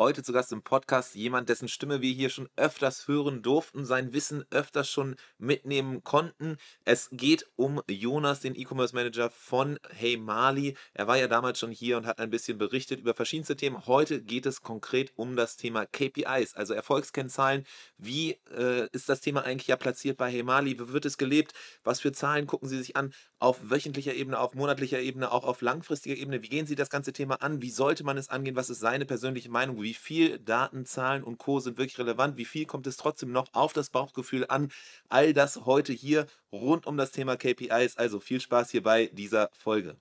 Heute zu Gast im Podcast jemand, dessen Stimme wir hier schon öfters hören durften, sein Wissen öfters schon mitnehmen konnten. Es geht um Jonas, den E-Commerce Manager von Hey Mali. Er war ja damals schon hier und hat ein bisschen berichtet über verschiedenste Themen. Heute geht es konkret um das Thema KPIs, also Erfolgskennzahlen. Wie äh, ist das Thema eigentlich ja platziert bei Hey Mali? Wie wird es gelebt? Was für Zahlen gucken Sie sich an? Auf wöchentlicher Ebene, auf monatlicher Ebene, auch auf langfristiger Ebene. Wie gehen Sie das ganze Thema an? Wie sollte man es angehen? Was ist seine persönliche Meinung? wie viel Daten, Zahlen und Co. sind wirklich relevant, wie viel kommt es trotzdem noch auf das Bauchgefühl an. All das heute hier rund um das Thema KPIs. Also viel Spaß hier bei dieser Folge.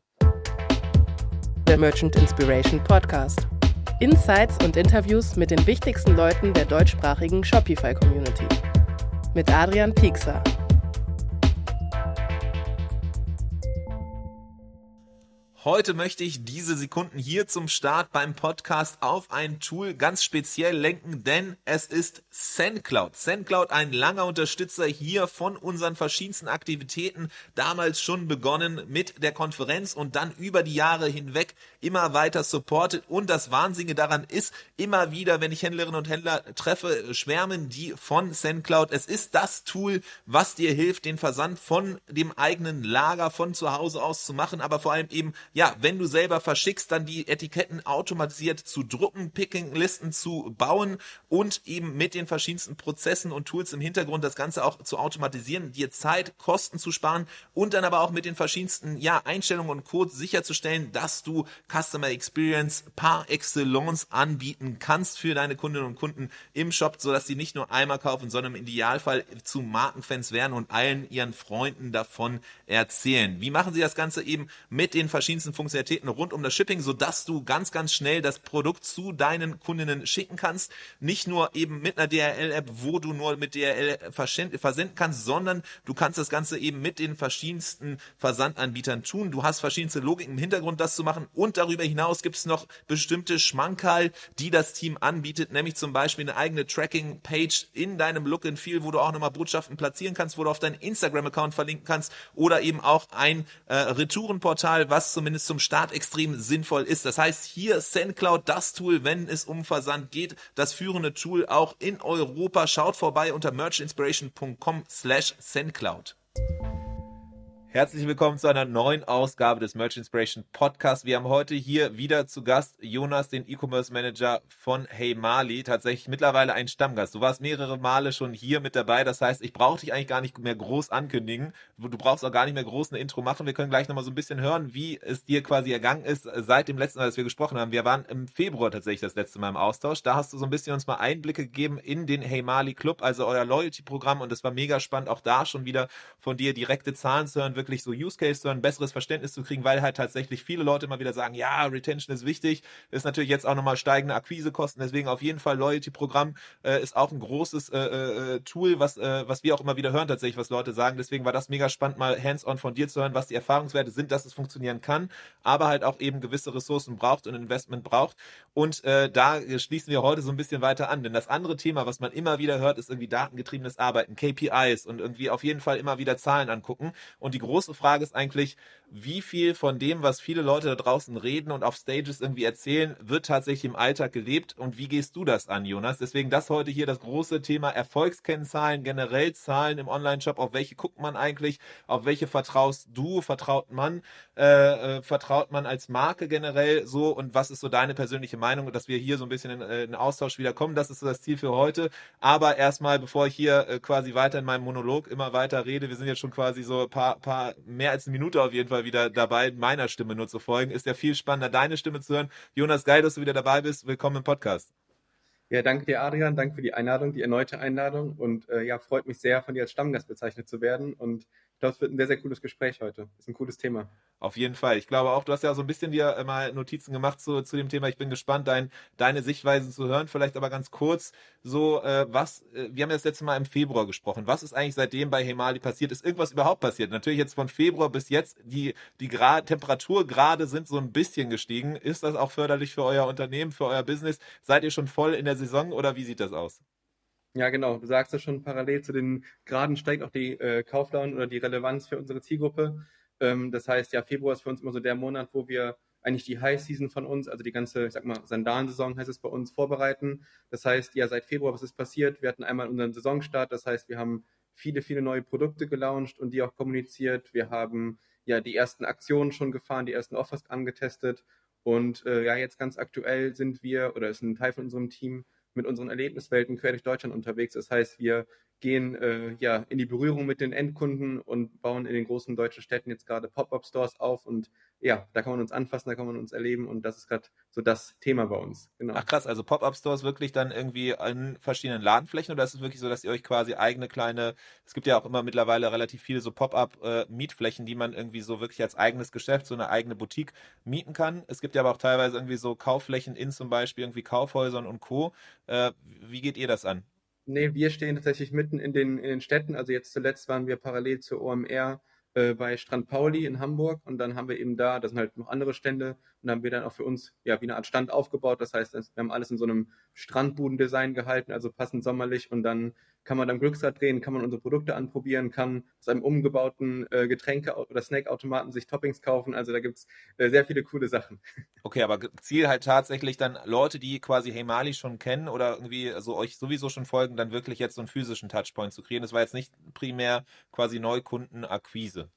Der Merchant Inspiration Podcast. Insights und Interviews mit den wichtigsten Leuten der deutschsprachigen Shopify-Community. Mit Adrian Piekser. Heute möchte ich diese Sekunden hier zum Start beim Podcast auf ein Tool ganz speziell lenken, denn es ist SendCloud. SendCloud, ein langer Unterstützer hier von unseren verschiedensten Aktivitäten, damals schon begonnen mit der Konferenz und dann über die Jahre hinweg immer weiter supportet. Und das Wahnsinnige daran ist, immer wieder, wenn ich Händlerinnen und Händler treffe, schwärmen die von SendCloud. Es ist das Tool, was dir hilft, den Versand von dem eigenen Lager von zu Hause aus zu machen, aber vor allem eben ja, wenn du selber verschickst, dann die Etiketten automatisiert zu drucken, Picking-Listen zu bauen und eben mit den verschiedensten Prozessen und Tools im Hintergrund das Ganze auch zu automatisieren, dir Zeit, Kosten zu sparen und dann aber auch mit den verschiedensten ja, Einstellungen und Codes sicherzustellen, dass du Customer Experience par excellence anbieten kannst für deine Kundinnen und Kunden im Shop, sodass sie nicht nur einmal kaufen, sondern im Idealfall zu Markenfans werden und allen ihren Freunden davon erzählen. Wie machen sie das Ganze eben mit den verschiedensten verschiedensten Funktionalitäten rund um das Shipping, sodass du ganz, ganz schnell das Produkt zu deinen Kundinnen schicken kannst. Nicht nur eben mit einer DRL-App, wo du nur mit DRL versenden kannst, sondern du kannst das Ganze eben mit den verschiedensten Versandanbietern tun. Du hast verschiedenste Logiken im Hintergrund, das zu machen. Und darüber hinaus gibt es noch bestimmte Schmankerl, die das Team anbietet, nämlich zum Beispiel eine eigene Tracking-Page in deinem Look and Feel, wo du auch nochmal Botschaften platzieren kannst, wo du auf deinen Instagram-Account verlinken kannst oder eben auch ein äh, Retourenportal, was zumindest zumindest zum Start extrem sinnvoll ist. Das heißt, hier SendCloud, das Tool, wenn es um Versand geht, das führende Tool auch in Europa. Schaut vorbei unter merchinspiration.com slash SendCloud. Herzlich willkommen zu einer neuen Ausgabe des Merch Inspiration Podcast. Wir haben heute hier wieder zu Gast Jonas, den E-Commerce Manager von Hey Mali. Tatsächlich mittlerweile ein Stammgast. Du warst mehrere Male schon hier mit dabei. Das heißt, ich brauche dich eigentlich gar nicht mehr groß ankündigen. Du brauchst auch gar nicht mehr groß eine Intro machen. Wir können gleich nochmal so ein bisschen hören, wie es dir quasi ergangen ist seit dem letzten Mal, dass wir gesprochen haben. Wir waren im Februar tatsächlich das letzte Mal im Austausch. Da hast du so ein bisschen uns mal Einblicke gegeben in den Hey Mali Club, also euer Loyalty-Programm. Und es war mega spannend, auch da schon wieder von dir direkte Zahlen zu hören wirklich so Use Case, sondern ein besseres Verständnis zu kriegen, weil halt tatsächlich viele Leute immer wieder sagen, ja, Retention ist wichtig, ist natürlich jetzt auch nochmal steigende Akquisekosten, deswegen auf jeden Fall Loyalty-Programm äh, ist auch ein großes äh, äh, Tool, was, äh, was wir auch immer wieder hören tatsächlich, was Leute sagen, deswegen war das mega spannend, mal hands-on von dir zu hören, was die Erfahrungswerte sind, dass es funktionieren kann, aber halt auch eben gewisse Ressourcen braucht und Investment braucht. Und äh, da schließen wir heute so ein bisschen weiter an, denn das andere Thema, was man immer wieder hört, ist irgendwie datengetriebenes Arbeiten, KPIs und irgendwie auf jeden Fall immer wieder Zahlen angucken und die große Frage ist eigentlich, wie viel von dem, was viele Leute da draußen reden und auf Stages irgendwie erzählen, wird tatsächlich im Alltag gelebt und wie gehst du das an, Jonas? Deswegen das heute hier das große Thema Erfolgskennzahlen, generell Zahlen im Online-Shop, auf welche guckt man eigentlich, auf welche vertraust du, vertraut man, äh, äh, vertraut man als Marke generell so? Und was ist so deine persönliche Meinung, dass wir hier so ein bisschen in, äh, in Austausch wieder kommen, das ist so das Ziel für heute, aber erstmal, bevor ich hier äh, quasi weiter in meinem Monolog immer weiter rede, wir sind jetzt schon quasi so paar, paar mehr als eine Minute auf jeden Fall wieder dabei, meiner Stimme nur zu folgen. Ist ja viel spannender, deine Stimme zu hören. Jonas, geil, dass du wieder dabei bist. Willkommen im Podcast. Ja, danke dir, Adrian. Danke für die Einladung, die erneute Einladung. Und äh, ja, freut mich sehr, von dir als Stammgast bezeichnet zu werden. Und ich glaube, es wird ein sehr, sehr cooles Gespräch heute. Ist ein cooles Thema. Auf jeden Fall. Ich glaube auch, du hast ja so ein bisschen dir äh, mal Notizen gemacht zu, zu dem Thema. Ich bin gespannt, dein, deine Sichtweisen zu hören. Vielleicht aber ganz kurz so, äh, was, äh, wir haben ja das letzte Mal im Februar gesprochen. Was ist eigentlich seitdem bei Hemali passiert? Ist irgendwas überhaupt passiert? Natürlich jetzt von Februar bis jetzt, die, die Gra Temperaturgrade sind so ein bisschen gestiegen. Ist das auch förderlich für euer Unternehmen, für euer Business? Seid ihr schon voll in der Saison oder wie sieht das aus? Ja, genau. Du sagst ja schon, parallel zu den Graden steigt auch die äh, Kaufdown oder die Relevanz für unsere Zielgruppe. Ähm, das heißt, ja, Februar ist für uns immer so der Monat, wo wir eigentlich die High Season von uns, also die ganze, ich sag mal, Sandalensaison heißt es bei uns, vorbereiten. Das heißt, ja, seit Februar, was ist passiert? Wir hatten einmal unseren Saisonstart, das heißt, wir haben viele, viele neue Produkte gelauncht und die auch kommuniziert. Wir haben ja die ersten Aktionen schon gefahren, die ersten Offers angetestet. Und äh, ja, jetzt ganz aktuell sind wir, oder ist ein Teil von unserem Team, mit unseren Erlebniswelten quer durch Deutschland unterwegs. Das heißt, wir gehen äh, ja in die Berührung mit den Endkunden und bauen in den großen deutschen Städten jetzt gerade Pop-up-Stores auf und ja, da kann man uns anfassen, da kann man uns erleben und das ist gerade so das Thema bei uns. Genau. Ach krass, also Pop-up-Stores wirklich dann irgendwie in verschiedenen Ladenflächen oder ist es wirklich so, dass ihr euch quasi eigene kleine, es gibt ja auch immer mittlerweile relativ viele so Pop-up-Mietflächen, die man irgendwie so wirklich als eigenes Geschäft, so eine eigene Boutique mieten kann. Es gibt ja aber auch teilweise irgendwie so Kaufflächen in zum Beispiel irgendwie Kaufhäusern und Co. Äh, wie geht ihr das an? Nee, wir stehen tatsächlich mitten in den, in den Städten. Also jetzt zuletzt waren wir parallel zur OMR äh, bei Strand Pauli in Hamburg und dann haben wir eben da, das sind halt noch andere Stände und da haben wir dann auch für uns ja wie eine Art Stand aufgebaut. Das heißt, wir haben alles in so einem Strandbudendesign gehalten, also passend sommerlich und dann kann man dann Glücksrad drehen, kann man unsere Produkte anprobieren, kann aus einem umgebauten äh, Getränke- oder Snackautomaten sich Toppings kaufen. Also da gibt's äh, sehr viele coole Sachen. Okay, aber Ziel halt tatsächlich dann Leute, die quasi Hemali schon kennen oder irgendwie so euch sowieso schon folgen, dann wirklich jetzt so einen physischen Touchpoint zu kreieren. Das war jetzt nicht primär quasi Neukundenakquise.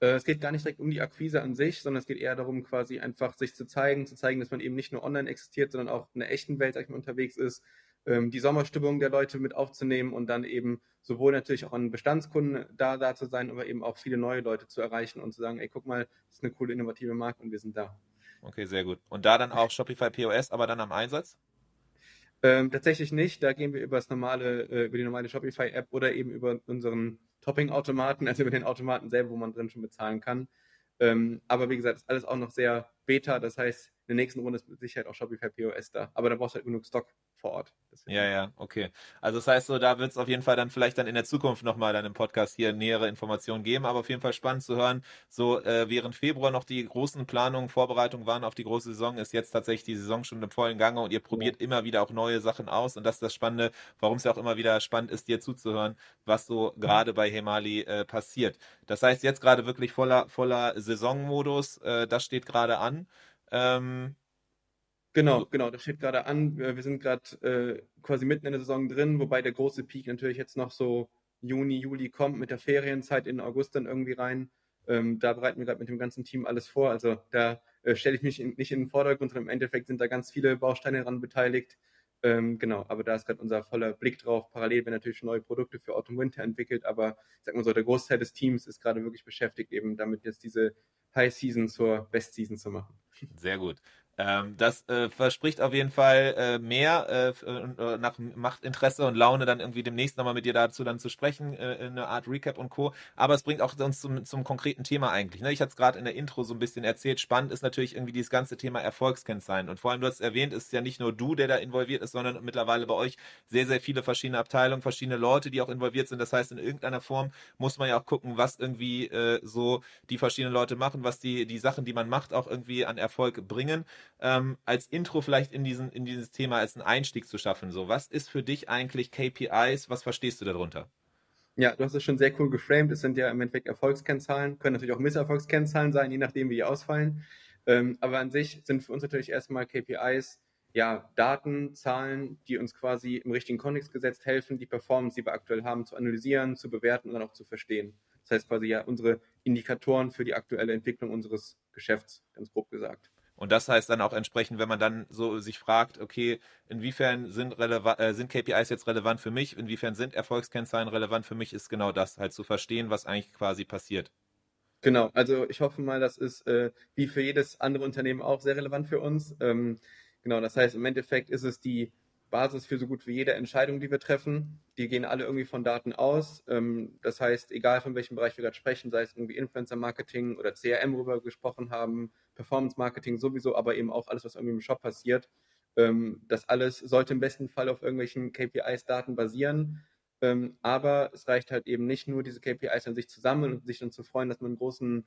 Äh, es geht gar nicht direkt um die Akquise an sich, sondern es geht eher darum, quasi einfach sich zu zeigen, zu zeigen, dass man eben nicht nur online existiert, sondern auch in der echten Welt, mal, unterwegs ist, ähm, die Sommerstimmung der Leute mit aufzunehmen und dann eben sowohl natürlich auch an Bestandskunden da, da zu sein, aber eben auch viele neue Leute zu erreichen und zu sagen, ey, guck mal, das ist eine coole, innovative Marke und wir sind da. Okay, sehr gut. Und da dann auch Shopify POS, aber dann am Einsatz? Ähm, tatsächlich nicht. Da gehen wir über das normale, äh, über die normale Shopify-App oder eben über unseren Topping-Automaten, also über den Automaten selber, wo man drin schon bezahlen kann. Ähm, aber wie gesagt, ist alles auch noch sehr beta. Das heißt, in der nächsten Runde ist mit Sicherheit auch Shopify POS da. Aber da brauchst du halt genug Stock vor Ort. Deswegen. Ja, ja, okay. Also das heißt so, da wird es auf jeden Fall dann vielleicht dann in der Zukunft nochmal dann im Podcast hier nähere Informationen geben, aber auf jeden Fall spannend zu hören. So, äh, während Februar noch die großen Planungen, Vorbereitungen waren auf die große Saison, ist jetzt tatsächlich die Saison schon im vollen Gange und ihr probiert ja. immer wieder auch neue Sachen aus und das ist das Spannende, warum es ja auch immer wieder spannend ist, dir zuzuhören, was so gerade bei Hemali äh, passiert. Das heißt jetzt gerade wirklich voller, voller Saisonmodus, äh, das steht gerade an. Ähm, Genau, genau, das steht gerade an. Wir sind gerade äh, quasi mitten in der Saison drin, wobei der große Peak natürlich jetzt noch so Juni, Juli kommt mit der Ferienzeit in August dann irgendwie rein. Ähm, da bereiten wir gerade mit dem ganzen Team alles vor. Also da äh, stelle ich mich in, nicht in den Vordergrund, sondern im Endeffekt sind da ganz viele Bausteine daran beteiligt. Ähm, genau, aber da ist gerade unser voller Blick drauf. Parallel werden natürlich neue Produkte für Autumn Winter entwickelt, aber ich sag mal so, der Großteil des Teams ist gerade wirklich beschäftigt, eben damit jetzt diese High Season zur Best Season zu machen. Sehr gut. Ähm, das äh, verspricht auf jeden Fall äh, mehr äh, äh, nach macht Interesse und Laune dann irgendwie demnächst nochmal mit dir dazu dann zu sprechen, äh, eine Art Recap und Co. Aber es bringt auch uns zum, zum konkreten Thema eigentlich. Ne? Ich hatte es gerade in der Intro so ein bisschen erzählt. Spannend ist natürlich irgendwie dieses ganze Thema Erfolgskennzeichen. Und vor allem, du hast erwähnt, ist ja nicht nur du, der da involviert ist, sondern mittlerweile bei euch sehr, sehr viele verschiedene Abteilungen, verschiedene Leute, die auch involviert sind. Das heißt, in irgendeiner Form muss man ja auch gucken, was irgendwie äh, so die verschiedenen Leute machen, was die, die Sachen, die man macht, auch irgendwie an Erfolg bringen ähm, als Intro vielleicht in, diesen, in dieses Thema als einen Einstieg zu schaffen. So, was ist für dich eigentlich KPIs? Was verstehst du darunter? Ja, du hast es schon sehr cool geframed. Es sind ja im Endeffekt Erfolgskennzahlen, können natürlich auch Misserfolgskennzahlen sein, je nachdem, wie die ausfallen. Ähm, aber an sich sind für uns natürlich erstmal KPIs ja, Daten, Zahlen, die uns quasi im richtigen Kontext gesetzt helfen, die Performance, die wir aktuell haben, zu analysieren, zu bewerten und dann auch zu verstehen. Das heißt quasi ja unsere Indikatoren für die aktuelle Entwicklung unseres Geschäfts, ganz grob gesagt. Und das heißt dann auch entsprechend, wenn man dann so sich fragt, okay, inwiefern sind, äh, sind KPIs jetzt relevant für mich, inwiefern sind Erfolgskennzahlen relevant für mich, ist genau das, halt zu verstehen, was eigentlich quasi passiert. Genau, also ich hoffe mal, das ist äh, wie für jedes andere Unternehmen auch sehr relevant für uns. Ähm, genau, das heißt, im Endeffekt ist es die Basis für so gut wie jede Entscheidung, die wir treffen. Die gehen alle irgendwie von Daten aus. Ähm, das heißt, egal von welchem Bereich wir gerade sprechen, sei es irgendwie Influencer-Marketing oder CRM, worüber wir gesprochen haben, Performance-Marketing sowieso, aber eben auch alles, was irgendwie im Shop passiert. Ähm, das alles sollte im besten Fall auf irgendwelchen KPIs-Daten basieren. Ähm, aber es reicht halt eben nicht nur, diese KPIs an sich zusammen und sich dann zu freuen, dass man einen großen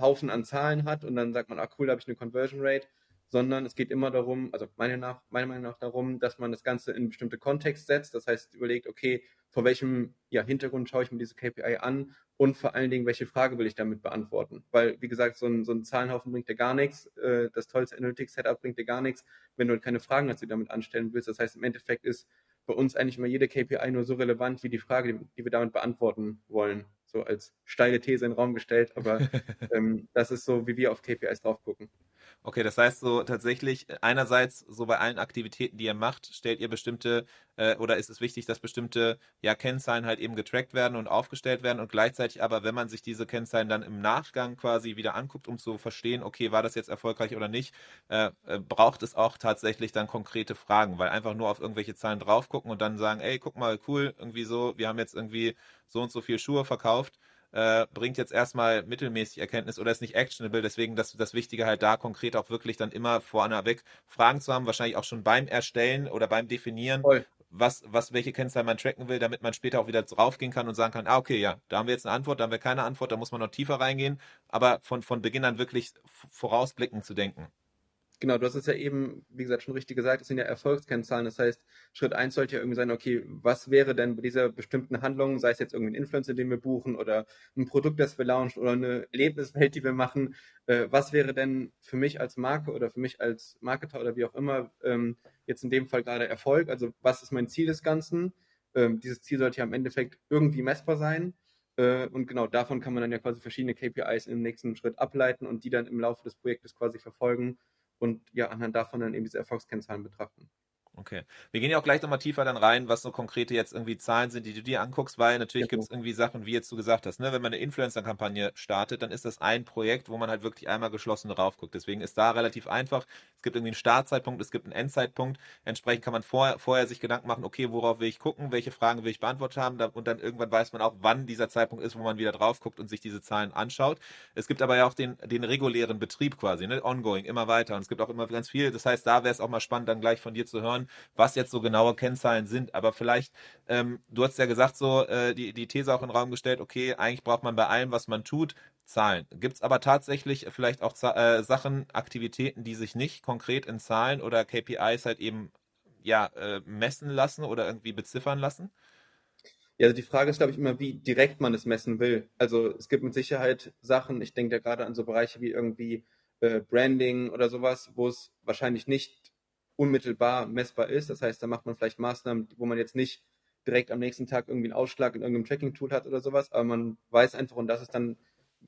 Haufen an Zahlen hat und dann sagt man, ah cool, da habe ich eine Conversion Rate, sondern es geht immer darum, also meiner, nach, meiner Meinung nach darum, dass man das Ganze in bestimmte Kontext setzt. Das heißt, überlegt, okay, vor welchem ja, Hintergrund schaue ich mir diese KPI an und vor allen Dingen, welche Frage will ich damit beantworten? Weil, wie gesagt, so ein, so ein Zahlenhaufen bringt dir gar nichts. Äh, das tollste Analytics-Setup bringt dir gar nichts, wenn du keine Fragen dazu damit anstellen willst. Das heißt, im Endeffekt ist bei uns eigentlich immer jede KPI nur so relevant wie die Frage, die, die wir damit beantworten wollen. So als steile These in den Raum gestellt, aber ähm, das ist so, wie wir auf KPIs drauf gucken. Okay, das heißt so tatsächlich einerseits so bei allen Aktivitäten, die ihr macht, stellt ihr bestimmte äh, oder ist es wichtig, dass bestimmte ja Kennzahlen halt eben getrackt werden und aufgestellt werden und gleichzeitig aber, wenn man sich diese Kennzahlen dann im Nachgang quasi wieder anguckt, um zu verstehen, okay, war das jetzt erfolgreich oder nicht, äh, äh, braucht es auch tatsächlich dann konkrete Fragen, weil einfach nur auf irgendwelche Zahlen drauf gucken und dann sagen, ey, guck mal, cool, irgendwie so, wir haben jetzt irgendwie so und so viel Schuhe verkauft äh, bringt jetzt erstmal mittelmäßig Erkenntnis oder ist nicht actionable. Deswegen das, das Wichtige halt da konkret auch wirklich dann immer vorneweg Fragen zu haben, wahrscheinlich auch schon beim Erstellen oder beim Definieren, Voll. was, was, welche Kennzahlen man tracken will, damit man später auch wieder draufgehen kann und sagen kann, ah, okay, ja, da haben wir jetzt eine Antwort, da haben wir keine Antwort, da muss man noch tiefer reingehen, aber von, von Beginn an wirklich vorausblickend zu denken. Genau, du hast es ja eben, wie gesagt, schon richtig gesagt, es sind ja Erfolgskennzahlen. Das heißt, Schritt eins sollte ja irgendwie sein, okay, was wäre denn bei dieser bestimmten Handlung, sei es jetzt irgendwie ein Influencer, den wir buchen oder ein Produkt, das wir launchen oder eine Erlebniswelt, die wir machen, äh, was wäre denn für mich als Marke oder für mich als Marketer oder wie auch immer ähm, jetzt in dem Fall gerade Erfolg? Also was ist mein Ziel des Ganzen? Ähm, dieses Ziel sollte ja im Endeffekt irgendwie messbar sein. Äh, und genau davon kann man dann ja quasi verschiedene KPIs im nächsten Schritt ableiten und die dann im Laufe des Projektes quasi verfolgen und ja, anhand davon dann eben diese Erfolgskennzahlen betrachten. Okay. Wir gehen ja auch gleich nochmal tiefer dann rein, was so konkrete jetzt irgendwie Zahlen sind, die du dir anguckst, weil natürlich genau. gibt es irgendwie Sachen, wie jetzt du gesagt hast, ne? wenn man eine Influencer-Kampagne startet, dann ist das ein Projekt, wo man halt wirklich einmal geschlossen drauf guckt. Deswegen ist da relativ einfach. Es gibt irgendwie einen Startzeitpunkt, es gibt einen Endzeitpunkt. Entsprechend kann man vorher, vorher sich Gedanken machen, okay, worauf will ich gucken, welche Fragen will ich beantwortet haben und dann irgendwann weiß man auch, wann dieser Zeitpunkt ist, wo man wieder drauf guckt und sich diese Zahlen anschaut. Es gibt aber ja auch den, den regulären Betrieb quasi, ne? ongoing, immer weiter und es gibt auch immer ganz viel. Das heißt, da wäre es auch mal spannend, dann gleich von dir zu hören, was jetzt so genaue Kennzahlen sind. Aber vielleicht, ähm, du hast ja gesagt, so äh, die, die These auch in den Raum gestellt, okay, eigentlich braucht man bei allem, was man tut, Zahlen. Gibt es aber tatsächlich vielleicht auch äh, Sachen, Aktivitäten, die sich nicht konkret in Zahlen oder KPIs halt eben ja, äh, messen lassen oder irgendwie beziffern lassen? Ja, also die Frage ist, glaube ich, immer, wie direkt man es messen will. Also es gibt mit Sicherheit Sachen, ich denke da gerade an so Bereiche wie irgendwie äh, Branding oder sowas, wo es wahrscheinlich nicht unmittelbar messbar ist. Das heißt, da macht man vielleicht Maßnahmen, wo man jetzt nicht direkt am nächsten Tag irgendwie einen Ausschlag in irgendeinem Tracking-Tool hat oder sowas, aber man weiß einfach, und das ist dann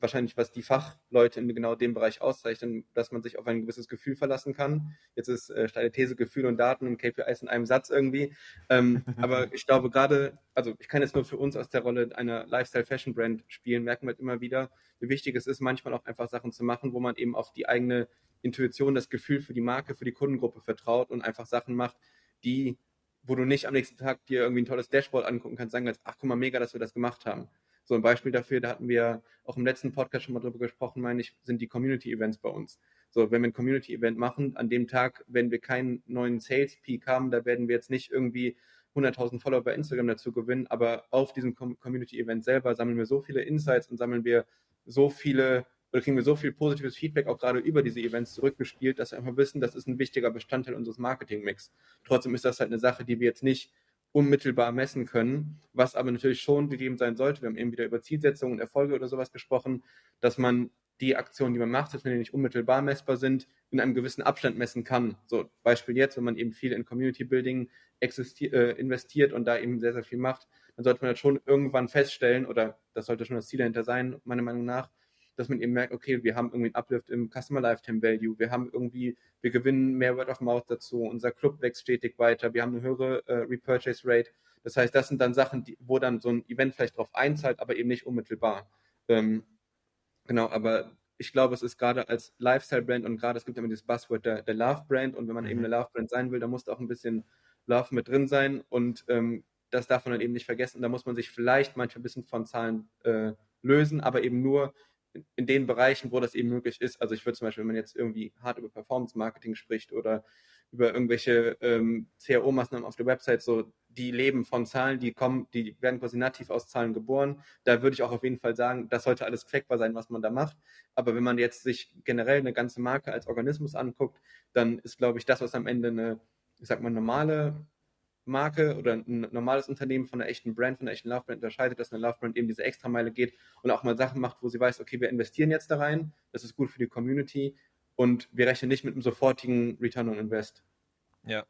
wahrscheinlich, was die Fachleute in genau dem Bereich auszeichnen, dass man sich auf ein gewisses Gefühl verlassen kann. Jetzt ist äh, steile These, Gefühl und Daten und KPIs in einem Satz irgendwie. Ähm, aber ich glaube gerade, also ich kann jetzt nur für uns aus der Rolle einer Lifestyle-Fashion-Brand spielen, merken wir halt immer wieder, wie wichtig es ist, manchmal auch einfach Sachen zu machen, wo man eben auf die eigene Intuition, das Gefühl für die Marke, für die Kundengruppe vertraut und einfach Sachen macht, die, wo du nicht am nächsten Tag dir irgendwie ein tolles Dashboard angucken kannst, sagen kannst, ach guck mal, mega, dass wir das gemacht haben. So ein Beispiel dafür, da hatten wir auch im letzten Podcast schon mal drüber gesprochen, meine ich, sind die Community-Events bei uns. So, wenn wir ein Community-Event machen, an dem Tag, wenn wir keinen neuen Sales-Peak haben, da werden wir jetzt nicht irgendwie 100.000 Follower bei Instagram dazu gewinnen, aber auf diesem Community-Event selber sammeln wir so viele Insights und sammeln wir so viele oder kriegen wir so viel positives Feedback auch gerade über diese Events zurückgespielt, dass wir einfach wissen, das ist ein wichtiger Bestandteil unseres Marketingmix. Trotzdem ist das halt eine Sache, die wir jetzt nicht unmittelbar messen können, was aber natürlich schon gegeben sein sollte. Wir haben eben wieder über Zielsetzungen und Erfolge oder sowas gesprochen, dass man die Aktionen, die man macht, wenn die nicht unmittelbar messbar sind, in einem gewissen Abstand messen kann. So Beispiel jetzt, wenn man eben viel in Community Building äh, investiert und da eben sehr, sehr viel macht, dann sollte man halt schon irgendwann feststellen, oder das sollte schon das Ziel dahinter sein, meiner Meinung nach, dass man eben merkt, okay, wir haben irgendwie einen Uplift im Customer Lifetime Value, wir haben irgendwie, wir gewinnen mehr Word of Mouth dazu, unser Club wächst stetig weiter, wir haben eine höhere äh, Repurchase Rate. Das heißt, das sind dann Sachen, die, wo dann so ein Event vielleicht drauf einzahlt, aber eben nicht unmittelbar. Ähm, genau, aber ich glaube, es ist gerade als Lifestyle-Brand und gerade es gibt immer dieses Buzzword der, der Love-Brand und wenn man mhm. eben eine Love-Brand sein will, dann muss da auch ein bisschen Love mit drin sein und ähm, das darf man dann eben nicht vergessen. Da muss man sich vielleicht manchmal ein bisschen von Zahlen äh, lösen, aber eben nur, in den Bereichen, wo das eben möglich ist. Also ich würde zum Beispiel, wenn man jetzt irgendwie hart über Performance Marketing spricht oder über irgendwelche ähm, CRO-Maßnahmen auf der Website, so die leben von Zahlen, die kommen, die werden quasi nativ aus Zahlen geboren. Da würde ich auch auf jeden Fall sagen, das sollte alles trackbar sein, was man da macht. Aber wenn man jetzt sich generell eine ganze Marke als Organismus anguckt, dann ist, glaube ich, das, was am Ende eine, ich sag mal, normale Marke oder ein normales Unternehmen von einer echten Brand, von einer echten Love Brand unterscheidet, dass eine Love Brand eben diese Extrameile geht und auch mal Sachen macht, wo sie weiß, okay, wir investieren jetzt da rein, das ist gut für die Community und wir rechnen nicht mit einem sofortigen Return on Invest. Ja,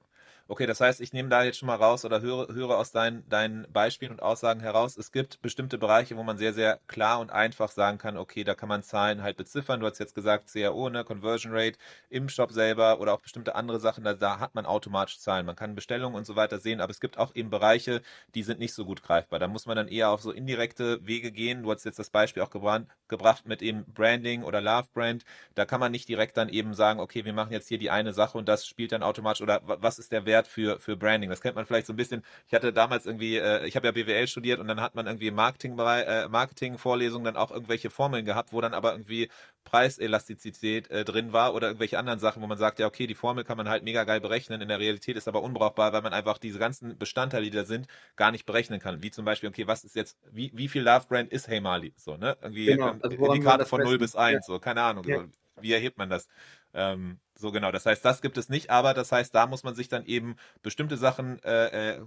Okay, das heißt, ich nehme da jetzt schon mal raus oder höre, höre aus deinen, deinen Beispielen und Aussagen heraus, es gibt bestimmte Bereiche, wo man sehr, sehr klar und einfach sagen kann, okay, da kann man Zahlen halt beziffern. Du hast jetzt gesagt, CRO, ne, Conversion Rate im Shop selber oder auch bestimmte andere Sachen, da, da hat man automatisch Zahlen. Man kann Bestellungen und so weiter sehen, aber es gibt auch eben Bereiche, die sind nicht so gut greifbar. Da muss man dann eher auf so indirekte Wege gehen. Du hast jetzt das Beispiel auch gebrannt, gebracht mit eben Branding oder Love Brand. Da kann man nicht direkt dann eben sagen, okay, wir machen jetzt hier die eine Sache und das spielt dann automatisch oder was ist der Wert Wert für, für Branding. Das kennt man vielleicht so ein bisschen. Ich hatte damals irgendwie, äh, ich habe ja BWL studiert und dann hat man irgendwie Marketing, äh, Marketing-Vorlesungen dann auch irgendwelche Formeln gehabt, wo dann aber irgendwie Preiselastizität äh, drin war oder irgendwelche anderen Sachen, wo man sagt, ja, okay, die Formel kann man halt mega geil berechnen, in der Realität ist aber unbrauchbar, weil man einfach diese ganzen Bestandteile, die da sind, gar nicht berechnen kann. Wie zum Beispiel, okay, was ist jetzt, wie, wie viel Love Brand ist Hey Marley? So, ne? Irgendwie genau. also Indikator von 0 bis 1, ja. so, keine Ahnung. Ja. So, wie erhebt man das? Ähm, so genau. Das heißt, das gibt es nicht, aber das heißt, da muss man sich dann eben bestimmte Sachen äh, äh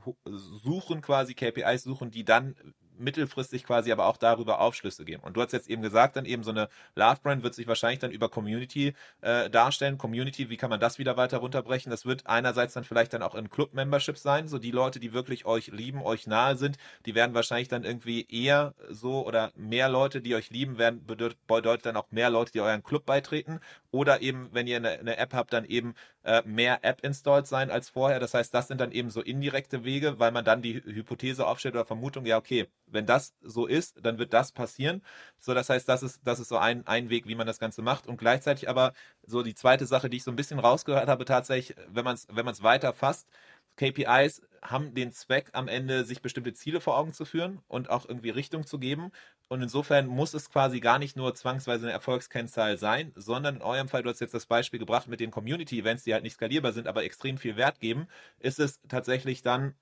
suchen, quasi KPIs suchen, die dann mittelfristig quasi aber auch darüber Aufschlüsse geben. Und du hast jetzt eben gesagt, dann eben so eine Love Brand wird sich wahrscheinlich dann über Community äh, darstellen. Community, wie kann man das wieder weiter runterbrechen? Das wird einerseits dann vielleicht dann auch in Club-Membership sein, so die Leute, die wirklich euch lieben, euch nahe sind, die werden wahrscheinlich dann irgendwie eher so oder mehr Leute, die euch lieben, werden bedeutet dann auch mehr Leute, die euren Club beitreten. Oder eben, wenn ihr eine, eine App habt, dann eben äh, mehr App-Installed sein als vorher. Das heißt, das sind dann eben so indirekte Wege, weil man dann die Hypothese aufstellt oder Vermutung, ja, okay, wenn das so ist, dann wird das passieren. So, das heißt, das ist, das ist so ein, ein Weg, wie man das Ganze macht. Und gleichzeitig aber so die zweite Sache, die ich so ein bisschen rausgehört habe, tatsächlich, wenn man es wenn weiter fasst, KPIs haben den Zweck am Ende, sich bestimmte Ziele vor Augen zu führen und auch irgendwie Richtung zu geben. Und insofern muss es quasi gar nicht nur zwangsweise eine Erfolgskennzahl sein, sondern in eurem Fall, du hast jetzt das Beispiel gebracht mit den Community-Events, die halt nicht skalierbar sind, aber extrem viel Wert geben, ist es tatsächlich dann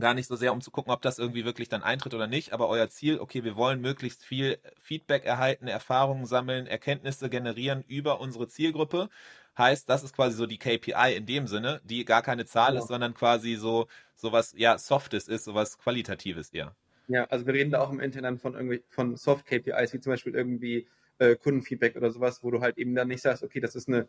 gar nicht so sehr, um zu gucken, ob das irgendwie wirklich dann eintritt oder nicht, aber euer Ziel, okay, wir wollen möglichst viel Feedback erhalten, Erfahrungen sammeln, Erkenntnisse generieren über unsere Zielgruppe. Heißt, das ist quasi so die KPI in dem Sinne, die gar keine Zahl genau. ist, sondern quasi so sowas ja Softes ist, sowas Qualitatives eher. Ja, also wir reden da auch im Internet von irgendwie von Soft KPIs, wie zum Beispiel irgendwie äh, Kundenfeedback oder sowas, wo du halt eben dann nicht sagst, okay, das ist eine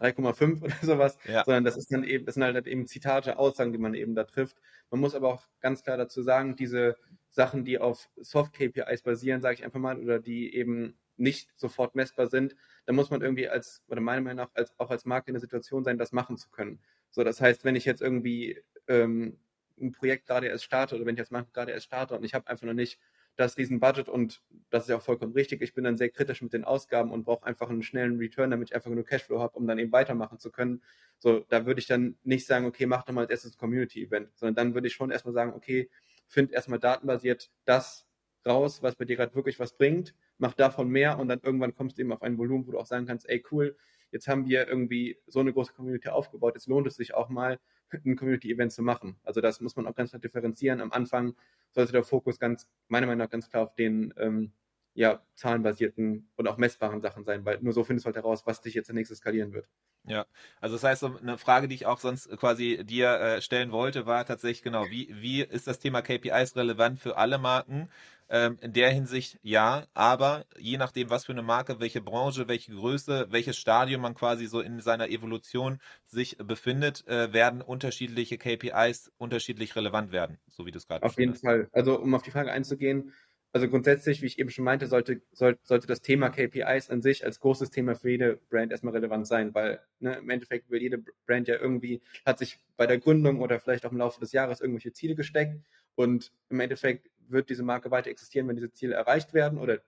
3,5 oder sowas, ja. sondern das ist dann eben, das sind halt eben Zitate, Aussagen, die man eben da trifft. Man muss aber auch ganz klar dazu sagen, diese Sachen, die auf Soft-KPIs basieren, sage ich einfach mal, oder die eben nicht sofort messbar sind, da muss man irgendwie als, oder meiner Meinung nach, als, auch als Marke in der Situation sein, das machen zu können. So, das heißt, wenn ich jetzt irgendwie ähm, ein Projekt gerade erst starte oder wenn ich jetzt Marke gerade erst starte und ich habe einfach noch nicht dass diesen Budget und das ist ja auch vollkommen richtig, ich bin dann sehr kritisch mit den Ausgaben und brauche einfach einen schnellen Return, damit ich einfach nur Cashflow habe, um dann eben weitermachen zu können. So, da würde ich dann nicht sagen, okay, mach doch mal als erstes Community-Event, sondern dann würde ich schon erstmal sagen, okay, find erstmal datenbasiert das raus, was bei dir gerade wirklich was bringt, mach davon mehr und dann irgendwann kommst du eben auf ein Volumen, wo du auch sagen kannst, ey cool, jetzt haben wir irgendwie so eine große Community aufgebaut, jetzt lohnt es sich auch mal, ein Community-Event zu machen. Also das muss man auch ganz klar differenzieren. Am Anfang sollte der Fokus ganz, meiner Meinung nach, ganz klar auf den ähm, ja, zahlenbasierten und auch messbaren Sachen sein, weil nur so findest du halt heraus, was dich jetzt als nächstes skalieren wird. Ja, also das heißt, eine Frage, die ich auch sonst quasi dir äh, stellen wollte, war tatsächlich genau, wie, wie ist das Thema KPIs relevant für alle Marken? Ähm, in der Hinsicht ja, aber je nachdem, was für eine Marke, welche Branche, welche Größe, welches Stadium man quasi so in seiner Evolution sich befindet, äh, werden unterschiedliche KPIs unterschiedlich relevant werden, so wie du es gerade Auf jeden hast. Fall. Also um auf die Frage einzugehen, also grundsätzlich, wie ich eben schon meinte, sollte, soll, sollte das Thema KPIs an sich als großes Thema für jede Brand erstmal relevant sein, weil ne, im Endeffekt will jede Brand ja irgendwie, hat sich bei der Gründung oder vielleicht auch im Laufe des Jahres irgendwelche Ziele gesteckt und im Endeffekt wird diese Marke weiter existieren, wenn diese Ziele erreicht werden oder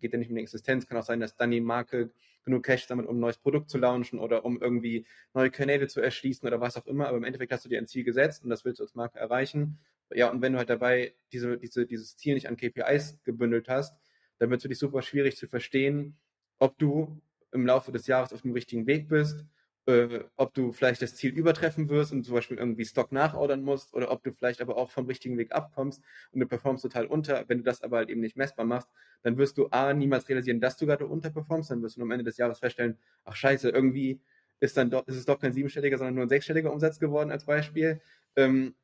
geht ja nicht um die Existenz, kann auch sein, dass dann die Marke genug Cash sammelt, um ein neues Produkt zu launchen oder um irgendwie neue Kanäle zu erschließen oder was auch immer. Aber im Endeffekt hast du dir ein Ziel gesetzt und das willst du als Marke erreichen. Ja, und wenn du halt dabei diese, diese, dieses Ziel nicht an KPIs gebündelt hast, dann wird es für dich super schwierig zu verstehen, ob du im Laufe des Jahres auf dem richtigen Weg bist äh, ob du vielleicht das Ziel übertreffen wirst und zum Beispiel irgendwie Stock nachordern musst oder ob du vielleicht aber auch vom richtigen Weg abkommst und du performst total unter. Wenn du das aber halt eben nicht messbar machst, dann wirst du A, niemals realisieren, dass du gerade unterperformst, dann wirst du am Ende des Jahres feststellen, ach scheiße, irgendwie ist dann doch, ist es doch kein siebenstelliger, sondern nur ein sechsstelliger Umsatz geworden als Beispiel. Ähm,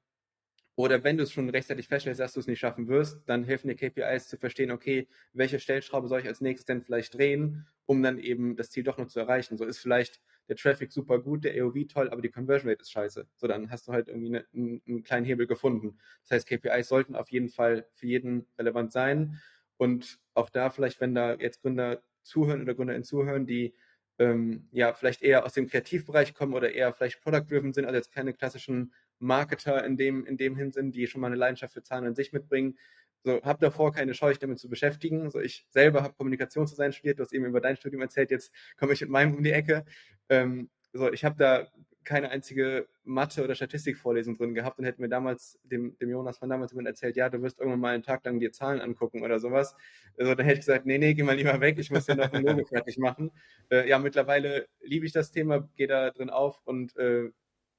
oder wenn du es schon rechtzeitig feststellst, dass du es nicht schaffen wirst, dann helfen dir KPIs zu verstehen, okay, welche Stellschraube soll ich als nächstes denn vielleicht drehen, um dann eben das Ziel doch noch zu erreichen. So ist vielleicht der Traffic super gut, der AOV toll, aber die Conversion Rate ist scheiße. So, dann hast du halt irgendwie eine, einen, einen kleinen Hebel gefunden. Das heißt, KPIs sollten auf jeden Fall für jeden relevant sein. Und auch da vielleicht, wenn da jetzt Gründer zuhören oder GründerInnen zuhören, die ähm, ja vielleicht eher aus dem Kreativbereich kommen oder eher vielleicht product-driven sind, also jetzt keine klassischen Marketer in dem, in dem Hinsinn, die schon mal eine Leidenschaft für Zahlen an sich mitbringen. So, hab davor keine Scheu, dich damit zu beschäftigen. So, ich selber habe Kommunikationsdesign studiert, du hast eben über dein Studium erzählt, jetzt komme ich mit meinem um die Ecke. Ähm, so, ich habe da keine einzige Mathe- oder Statistikvorlesung drin gehabt und hätte mir damals, dem, dem Jonas von damals erzählt, ja, du wirst irgendwann mal einen Tag lang dir Zahlen angucken oder sowas. Also dann hätte ich gesagt, nee, nee, geh mal lieber weg, ich muss ja noch ein Logo fertig machen. Äh, ja, mittlerweile liebe ich das Thema, gehe da drin auf und äh,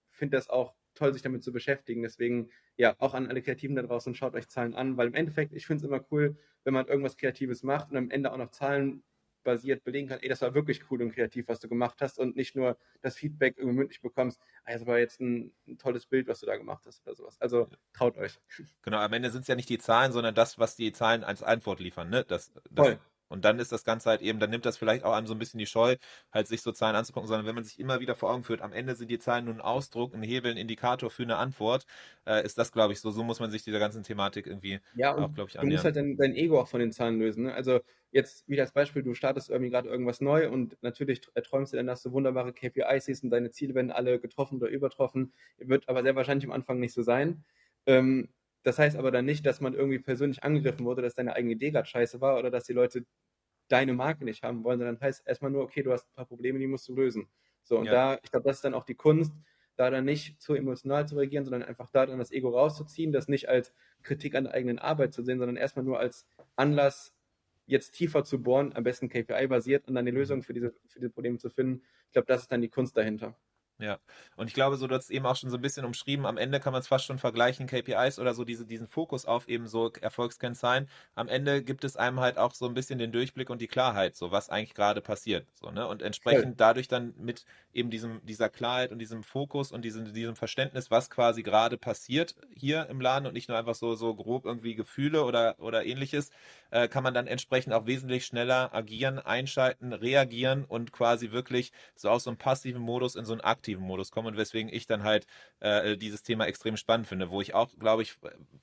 finde das auch toll, sich damit zu beschäftigen. Deswegen, ja, auch an alle Kreativen da draußen, schaut euch Zahlen an, weil im Endeffekt, ich finde es immer cool, wenn man irgendwas Kreatives macht und am Ende auch noch Zahlen basiert belegen kann, ey, das war wirklich cool und kreativ, was du gemacht hast und nicht nur das Feedback irgendwie mündlich bekommst, ah, das war jetzt ein, ein, tolles Bild, was du da gemacht hast oder sowas. Also traut euch. Genau, am Ende sind es ja nicht die Zahlen, sondern das, was die Zahlen als Antwort liefern, ne? Das, das, Voll. Und dann ist das Ganze halt eben, dann nimmt das vielleicht auch einem so ein bisschen die Scheu, halt sich so Zahlen anzugucken, sondern wenn man sich immer wieder vor Augen führt, am Ende sind die Zahlen nur ein Ausdruck, ein Hebel, ein Indikator für eine Antwort, äh, ist das, glaube ich, so. So muss man sich dieser ganzen Thematik irgendwie ja, auch, glaube ich, annähern. Du musst halt dein, dein, Ego auch von den Zahlen lösen. Ne? Also jetzt wieder als Beispiel, du startest irgendwie gerade irgendwas neu und natürlich träumst du dann, dass du wunderbare KPIs siehst und deine Ziele werden alle getroffen oder übertroffen. Wird aber sehr wahrscheinlich am Anfang nicht so sein. Ähm, das heißt aber dann nicht, dass man irgendwie persönlich angegriffen wurde, dass deine eigene Idee gerade scheiße war oder dass die Leute deine Marke nicht haben wollen, sondern heißt erstmal nur, okay, du hast ein paar Probleme, die musst du lösen. So, und ja. da, ich glaube, das ist dann auch die Kunst, da dann nicht zu emotional zu reagieren, sondern einfach da dann das Ego rauszuziehen, das nicht als Kritik an der eigenen Arbeit zu sehen, sondern erstmal nur als Anlass, jetzt tiefer zu bohren, am besten KPI-basiert und dann die Lösung für diese, für diese Probleme zu finden. Ich glaube, das ist dann die Kunst dahinter. Ja, und ich glaube, so du hast eben auch schon so ein bisschen umschrieben, am Ende kann man es fast schon vergleichen, KPIs oder so diese, diesen Fokus auf eben so Erfolgskennzahlen. Am Ende gibt es einem halt auch so ein bisschen den Durchblick und die Klarheit, so was eigentlich gerade passiert. So, ne? Und entsprechend ja. dadurch dann mit eben diesem, dieser Klarheit und diesem Fokus und diesem, diesem Verständnis, was quasi gerade passiert hier im Laden und nicht nur einfach so, so grob irgendwie Gefühle oder, oder ähnliches, äh, kann man dann entsprechend auch wesentlich schneller agieren, einschalten, reagieren und quasi wirklich so aus so einem passiven Modus in so einen Akt aktiven Modus komme und weswegen ich dann halt äh, dieses Thema extrem spannend finde, wo ich auch, glaube ich,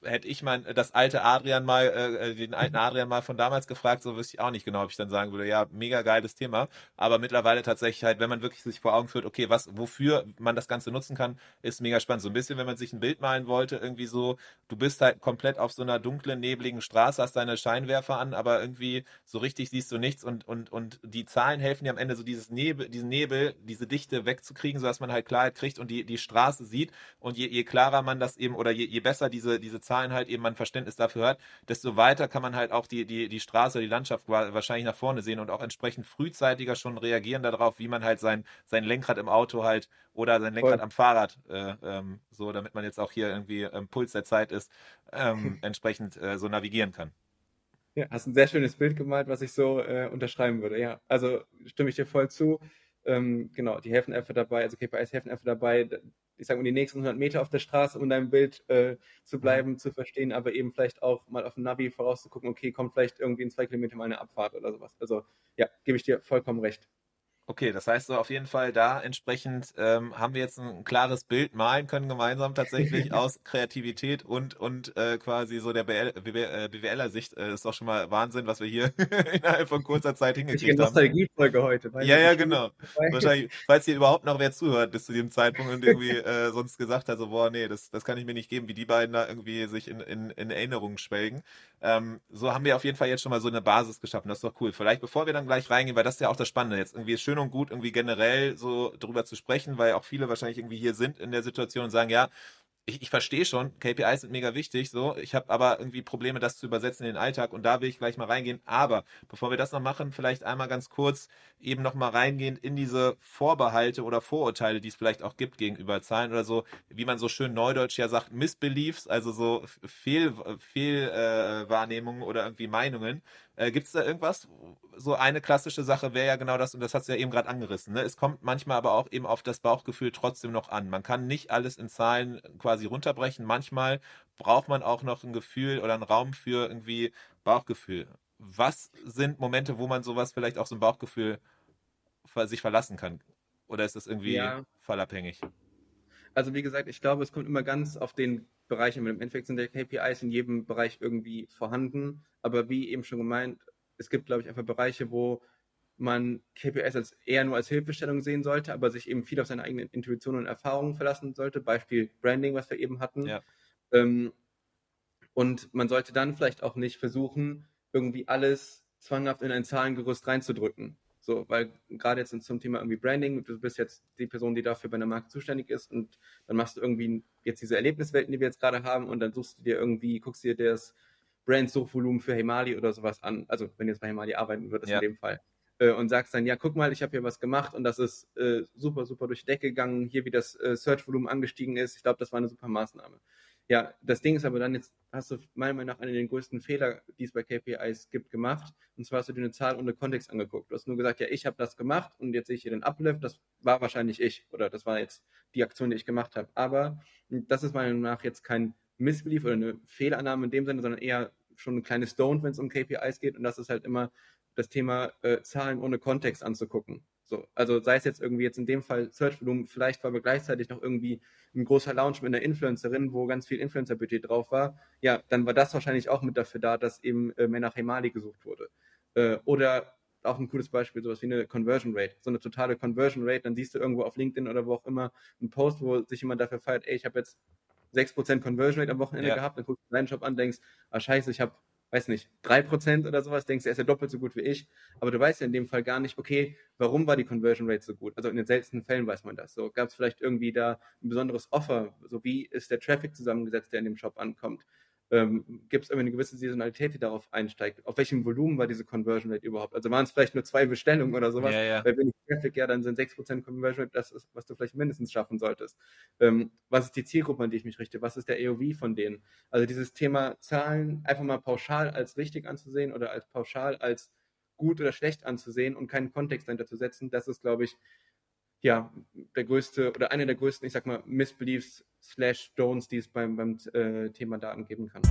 hätte ich mein das alte Adrian mal, äh, äh, den alten Adrian mal von damals gefragt, so wüsste ich auch nicht genau, ob ich dann sagen würde, ja, mega geiles Thema, aber mittlerweile tatsächlich halt, wenn man wirklich sich vor Augen führt, okay, was, wofür man das Ganze nutzen kann, ist mega spannend. So ein bisschen, wenn man sich ein Bild malen wollte, irgendwie so, du bist halt komplett auf so einer dunklen, nebligen Straße, hast deine Scheinwerfer an, aber irgendwie so richtig siehst du nichts und, und, und die Zahlen helfen dir am Ende so dieses Nebel, diesen Nebel, diese Dichte wegzukriegen, so dass man halt Klarheit kriegt und die, die Straße sieht. Und je, je klarer man das eben oder je, je besser diese, diese Zahlen halt eben man Verständnis dafür hat, desto weiter kann man halt auch die, die, die Straße, die Landschaft wahrscheinlich nach vorne sehen und auch entsprechend frühzeitiger schon reagieren darauf, wie man halt sein, sein Lenkrad im Auto halt oder sein Lenkrad Voll. am Fahrrad, äh, ähm, so damit man jetzt auch hier irgendwie im Puls der Zeit ist, ähm, entsprechend äh, so navigieren kann. Ja, hast ein sehr schönes Bild gemalt, was ich so äh, unterschreiben würde. Ja, also stimme ich dir voll zu. Ähm, genau, die helfen einfach dabei, also KPIs helfen einfach dabei, ich sage mal, die nächsten 100 Meter auf der Straße, um dein Bild äh, zu mhm. bleiben, zu verstehen, aber eben vielleicht auch mal auf dem Navi vorauszugucken, okay, kommt vielleicht irgendwie in zwei Kilometer mal eine Abfahrt oder sowas. Also ja, gebe ich dir vollkommen recht. Okay, das heißt so auf jeden Fall da entsprechend ähm, haben wir jetzt ein klares Bild malen können gemeinsam tatsächlich aus Kreativität und und äh, quasi so der BL, BWLer Sicht äh, ist doch schon mal Wahnsinn, was wir hier innerhalb von kurzer Zeit hingekriegt haben. Nostalgiefolge heute. Ja, ja, genau. Wahrscheinlich, falls hier überhaupt noch wer zuhört bis zu dem Zeitpunkt und irgendwie äh, sonst gesagt hat, so boah, nee, das das kann ich mir nicht geben, wie die beiden da irgendwie sich in in, in Erinnerungen schwelgen. Ähm, so haben wir auf jeden Fall jetzt schon mal so eine Basis geschaffen. Das ist doch cool. Vielleicht bevor wir dann gleich reingehen, weil das ist ja auch das Spannende jetzt irgendwie ist schön und gut irgendwie generell so drüber zu sprechen, weil auch viele wahrscheinlich irgendwie hier sind in der Situation und sagen, ja, ich, ich verstehe schon, KPIs sind mega wichtig, so. Ich habe aber irgendwie Probleme, das zu übersetzen in den Alltag und da will ich gleich mal reingehen. Aber bevor wir das noch machen, vielleicht einmal ganz kurz eben noch mal reingehend in diese Vorbehalte oder Vorurteile, die es vielleicht auch gibt gegenüber Zahlen oder so, wie man so schön neudeutsch ja sagt, Missbeliefs, also so Fehl, Fehlwahrnehmungen oder irgendwie Meinungen. Äh, Gibt es da irgendwas? So eine klassische Sache wäre ja genau das, und das hast du ja eben gerade angerissen. Ne? Es kommt manchmal aber auch eben auf das Bauchgefühl trotzdem noch an. Man kann nicht alles in Zahlen quasi runterbrechen. Manchmal braucht man auch noch ein Gefühl oder einen Raum für irgendwie Bauchgefühl. Was sind Momente, wo man sowas vielleicht auch so ein Bauchgefühl sich verlassen kann? Oder ist das irgendwie ja. fallabhängig? Also wie gesagt, ich glaube, es kommt immer ganz auf den Bereich an. Im Endeffekt sind ja KPIs in jedem Bereich irgendwie vorhanden. Aber wie eben schon gemeint, es gibt, glaube ich, einfach Bereiche, wo man KPIs als eher nur als Hilfestellung sehen sollte, aber sich eben viel auf seine eigenen Intuition und Erfahrungen verlassen sollte. Beispiel Branding, was wir eben hatten. Ja. Ähm, und man sollte dann vielleicht auch nicht versuchen, irgendwie alles zwanghaft in ein Zahlengerüst reinzudrücken. So, weil gerade jetzt zum Thema irgendwie Branding, du bist jetzt die Person, die dafür bei einer Marke zuständig ist und dann machst du irgendwie jetzt diese Erlebniswelten, die wir jetzt gerade haben und dann suchst du dir irgendwie, guckst dir das Brand-Suchvolumen für Hemali oder sowas an. Also, wenn du jetzt bei Hemali arbeiten würdest ja. in dem Fall. Äh, und sagst dann, ja, guck mal, ich habe hier was gemacht und das ist äh, super, super durch die Decke gegangen, hier wie das äh, Search-Volumen angestiegen ist. Ich glaube, das war eine super Maßnahme. Ja, das Ding ist aber dann, jetzt hast du meiner Meinung nach einen der größten Fehler, die es bei KPIs gibt, gemacht. Und zwar hast du dir eine Zahl ohne Kontext angeguckt. Du hast nur gesagt, ja, ich habe das gemacht und jetzt sehe ich hier den Uplift. Das war wahrscheinlich ich oder das war jetzt die Aktion, die ich gemacht habe. Aber das ist meiner Meinung nach jetzt kein Missbelief oder eine Fehlannahme in dem Sinne, sondern eher schon ein kleines Don't, wenn es um KPIs geht. Und das ist halt immer das Thema äh, Zahlen ohne Kontext anzugucken. So, also sei es jetzt irgendwie jetzt in dem Fall Search-Volumen, vielleicht war aber gleichzeitig noch irgendwie ein großer Launch mit einer Influencerin, wo ganz viel Influencer-Budget drauf war, ja, dann war das wahrscheinlich auch mit dafür da, dass eben äh, mehr nach Hemali gesucht wurde. Äh, oder auch ein cooles Beispiel, sowas wie eine Conversion Rate, so eine totale Conversion Rate, dann siehst du irgendwo auf LinkedIn oder wo auch immer einen Post, wo sich jemand dafür feiert, ey, ich habe jetzt 6% Conversion Rate am Wochenende ja. gehabt, dann guckst du deinen Shop an, denkst, ah scheiße, ich habe weiß nicht, drei Prozent oder sowas, denkst du, er ist ja doppelt so gut wie ich. Aber du weißt ja in dem Fall gar nicht, okay, warum war die Conversion Rate so gut? Also in den seltensten Fällen weiß man das. So gab es vielleicht irgendwie da ein besonderes Offer, so wie ist der Traffic zusammengesetzt, der in dem Shop ankommt ähm, gibt es irgendwie eine gewisse Saisonalität, die darauf einsteigt. Auf welchem Volumen war diese Conversion Rate überhaupt? Also waren es vielleicht nur zwei Bestellungen oder sowas? Ja, ja. Weil wenn ich Traffic, ja, dann sind 6% Conversion Rate das, ist, was du vielleicht mindestens schaffen solltest. Ähm, was ist die Zielgruppe, an die ich mich richte? Was ist der AOV von denen? Also dieses Thema Zahlen einfach mal pauschal als richtig anzusehen oder als pauschal als gut oder schlecht anzusehen und keinen Kontext dahinter zu setzen, das ist, glaube ich, ja, der größte oder einer der größten, ich sag mal, Missbeliefs slash Don'ts, die es beim, beim äh, Thema Daten geben kann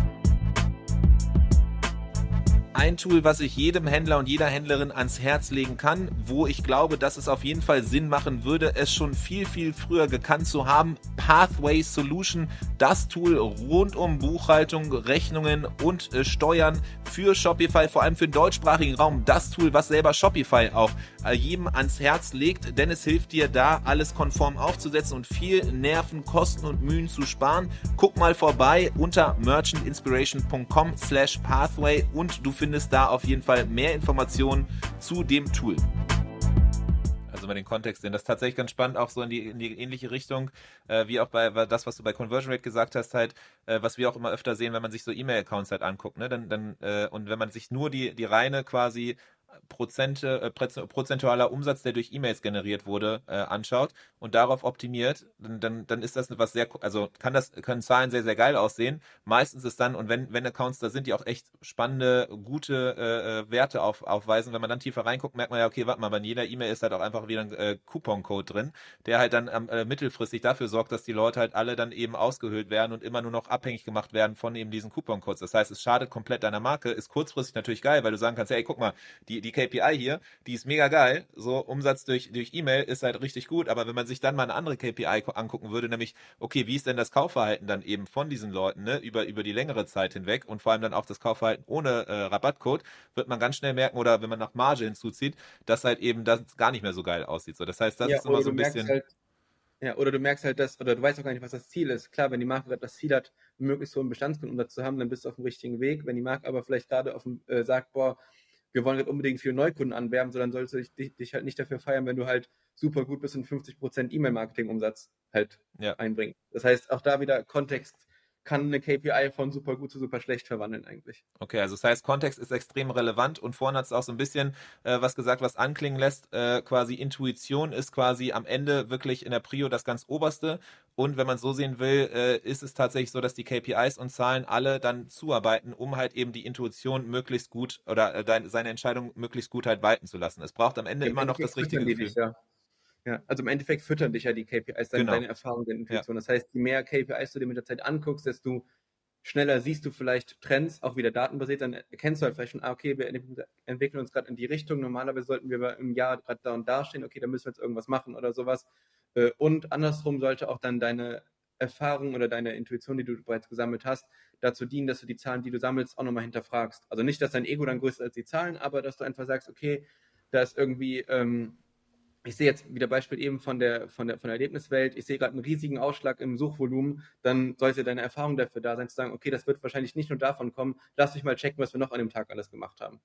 ein Tool, was ich jedem Händler und jeder Händlerin ans Herz legen kann, wo ich glaube, dass es auf jeden Fall Sinn machen würde, es schon viel, viel früher gekannt zu haben. Pathway Solution, das Tool rund um Buchhaltung, Rechnungen und äh, Steuern für Shopify, vor allem für den deutschsprachigen Raum. Das Tool, was selber Shopify auch äh, jedem ans Herz legt, denn es hilft dir da, alles konform aufzusetzen und viel Nerven, Kosten und Mühen zu sparen. Guck mal vorbei unter merchantinspiration.com slash pathway und du findest findest da auf jeden Fall mehr Informationen zu dem Tool. Also mal den Kontext sehen. Das ist tatsächlich ganz spannend, auch so in die, in die ähnliche Richtung, äh, wie auch bei das, was du bei Conversion Rate gesagt hast, halt, äh, was wir auch immer öfter sehen, wenn man sich so E-Mail-Accounts halt anguckt, ne? Dann, dann, äh, und wenn man sich nur die, die reine quasi Prozente, äh, prozentualer Umsatz, der durch E-Mails generiert wurde, äh, anschaut und darauf optimiert, dann, dann, dann ist das was sehr, also kann das, können Zahlen sehr, sehr geil aussehen. Meistens ist dann, und wenn, wenn Accounts da sind, die auch echt spannende, gute äh, äh Werte auf, aufweisen, wenn man dann tiefer reinguckt, merkt man ja, okay, warte mal, bei jeder E-Mail ist halt auch einfach wieder ein äh, Coupon-Code drin, der halt dann äh, mittelfristig dafür sorgt, dass die Leute halt alle dann eben ausgehöhlt werden und immer nur noch abhängig gemacht werden von eben diesen Coupon-Codes. Das heißt, es schadet komplett deiner Marke, ist kurzfristig natürlich geil, weil du sagen kannst, hey, guck mal, die, die KPI hier, die ist mega geil. So Umsatz durch, durch E-Mail ist halt richtig gut. Aber wenn man sich dann mal eine andere KPI angucken würde, nämlich, okay, wie ist denn das Kaufverhalten dann eben von diesen Leuten, ne, über, über die längere Zeit hinweg und vor allem dann auch das Kaufverhalten ohne äh, Rabattcode, wird man ganz schnell merken oder wenn man nach Marge hinzuzieht, dass halt eben das gar nicht mehr so geil aussieht. So, das heißt, das ja, ist immer so ein bisschen. Halt, ja, oder du merkst halt das, oder du weißt auch gar nicht, was das Ziel ist. Klar, wenn die Marke das Ziel hat, möglichst so einen Bestandskundenumsatz zu haben, dann bist du auf dem richtigen Weg. Wenn die Marke aber vielleicht gerade auf dem, äh, sagt, boah, wir wollen halt unbedingt viele Neukunden anwerben, sondern sollst du dich, dich halt nicht dafür feiern, wenn du halt super gut bist und 50% E-Mail-Marketing-Umsatz halt ja. einbringen. Das heißt, auch da wieder Kontext kann eine KPI von super gut zu super schlecht verwandeln eigentlich. Okay, also das heißt, Kontext ist extrem relevant und vorhin hat es auch so ein bisschen äh, was gesagt, was anklingen lässt. Äh, quasi Intuition ist quasi am Ende wirklich in der Prio das ganz oberste. Und wenn man es so sehen will, äh, ist es tatsächlich so, dass die KPIs und Zahlen alle dann zuarbeiten, um halt eben die Intuition möglichst gut oder äh, seine Entscheidung möglichst gut halt walten zu lassen. Es braucht am Ende Im immer noch das richtige Gefühl. Dich, ja. Ja, also im Endeffekt füttern dich ja die KPIs, deine, genau. deine Erfahrung, deine Intuition. Ja. Das heißt, je mehr KPIs du dir mit der Zeit anguckst, desto schneller siehst du vielleicht Trends, auch wieder datenbasiert, dann erkennst du halt vielleicht schon, ah, okay, wir entwickeln uns gerade in die Richtung, normalerweise sollten wir im Jahr gerade da und da stehen, okay, da müssen wir jetzt irgendwas machen oder sowas. Äh, und andersrum sollte auch dann deine Erfahrung oder deine Intuition, die du bereits gesammelt hast, dazu dienen, dass du die Zahlen, die du sammelst, auch nochmal hinterfragst. Also nicht, dass dein Ego dann größer ist als die Zahlen, aber dass du einfach sagst, okay, da ist irgendwie ähm, ich sehe jetzt wieder Beispiel eben von der, von der, von der Erlebniswelt, ich sehe gerade einen riesigen Ausschlag im Suchvolumen, dann sollte deine Erfahrung dafür da sein, zu sagen, okay, das wird wahrscheinlich nicht nur davon kommen, lass mich mal checken, was wir noch an dem Tag alles gemacht haben.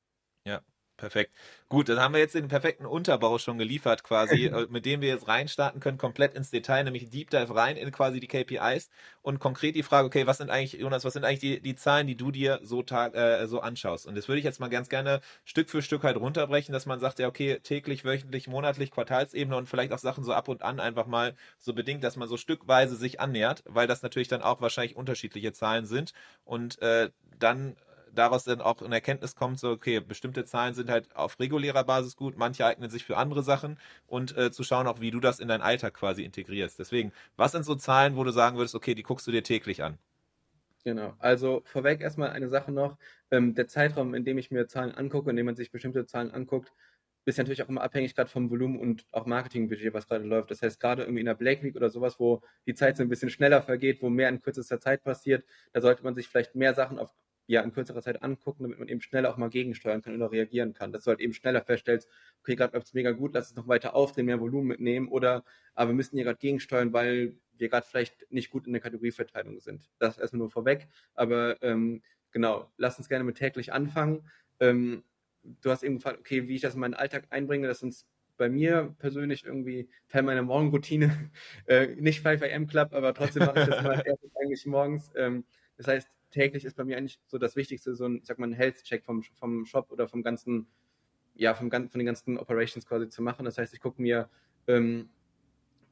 Ja, Perfekt. Gut, dann haben wir jetzt den perfekten Unterbau schon geliefert, quasi, äh, mit dem wir jetzt reinstarten können, komplett ins Detail, nämlich Deep Dive rein in quasi die KPIs und konkret die Frage, okay, was sind eigentlich, Jonas, was sind eigentlich die, die Zahlen, die du dir so, äh, so anschaust? Und das würde ich jetzt mal ganz gerne Stück für Stück halt runterbrechen, dass man sagt, ja, okay, täglich, wöchentlich, monatlich, Quartalsebene und vielleicht auch Sachen so ab und an einfach mal so bedingt, dass man so stückweise sich annähert, weil das natürlich dann auch wahrscheinlich unterschiedliche Zahlen sind und äh, dann daraus dann auch eine Erkenntnis kommt, so, okay, bestimmte Zahlen sind halt auf regulärer Basis gut, manche eignen sich für andere Sachen und äh, zu schauen auch, wie du das in deinen Alltag quasi integrierst. Deswegen, was sind so Zahlen, wo du sagen würdest, okay, die guckst du dir täglich an? Genau, also vorweg erstmal eine Sache noch. Ähm, der Zeitraum, in dem ich mir Zahlen angucke, in dem man sich bestimmte Zahlen anguckt, ist natürlich auch immer abhängig gerade vom Volumen und auch Marketingbudget, was gerade läuft. Das heißt, gerade irgendwie in der Black Week oder sowas, wo die Zeit so ein bisschen schneller vergeht, wo mehr in kürzester Zeit passiert, da sollte man sich vielleicht mehr Sachen auf ja in kürzerer Zeit angucken, damit man eben schneller auch mal gegensteuern kann oder reagieren kann. Dass du halt eben schneller feststellst, okay, gerade läuft es mega gut, lass es noch weiter aufdrehen, mehr Volumen mitnehmen oder aber wir müssen hier gerade gegensteuern, weil wir gerade vielleicht nicht gut in der Kategorieverteilung sind. Das erstmal nur vorweg. Aber ähm, genau, lass uns gerne mit täglich anfangen. Ähm, du hast eben gefragt, okay, wie ich das in meinen Alltag einbringe, das sind bei mir persönlich irgendwie Teil meiner Morgenroutine. Äh, nicht 5 AM Club, aber trotzdem mache ich das mal eigentlich morgens. Ähm, das heißt, täglich ist bei mir eigentlich so das Wichtigste, so ein, ich sag mal, ein Health-Check vom, vom Shop oder vom ganzen, ja, vom, von den ganzen Operations quasi zu machen. Das heißt, ich gucke mir ähm,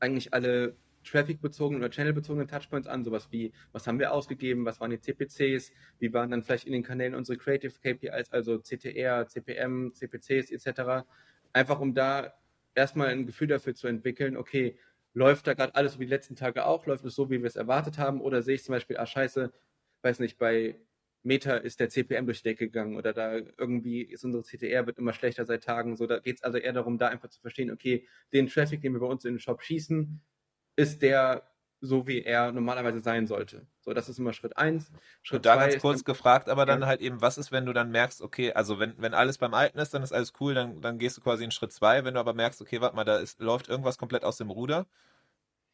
eigentlich alle Traffic-bezogenen oder Channel-bezogenen Touchpoints an, sowas wie, was haben wir ausgegeben, was waren die CPCs, wie waren dann vielleicht in den Kanälen unsere Creative KPIs, also CTR, CPM, CPCs etc. Einfach um da erstmal ein Gefühl dafür zu entwickeln, okay, läuft da gerade alles so wie die letzten Tage auch, läuft es so, wie wir es erwartet haben, oder sehe ich zum Beispiel, ah scheiße, weiß nicht, bei Meta ist der CPM durch die Decke gegangen oder da irgendwie ist unsere CTR wird immer schlechter seit Tagen. So, da geht es also eher darum, da einfach zu verstehen, okay, den Traffic, den wir bei uns in den Shop schießen, ist der so, wie er normalerweise sein sollte. So, das ist immer Schritt eins. Schritt Und da ganz kurz gefragt, aber dann ja. halt eben, was ist, wenn du dann merkst, okay, also wenn, wenn alles beim Alten ist, dann ist alles cool, dann, dann gehst du quasi in Schritt zwei. Wenn du aber merkst, okay, warte mal, da ist, läuft irgendwas komplett aus dem Ruder,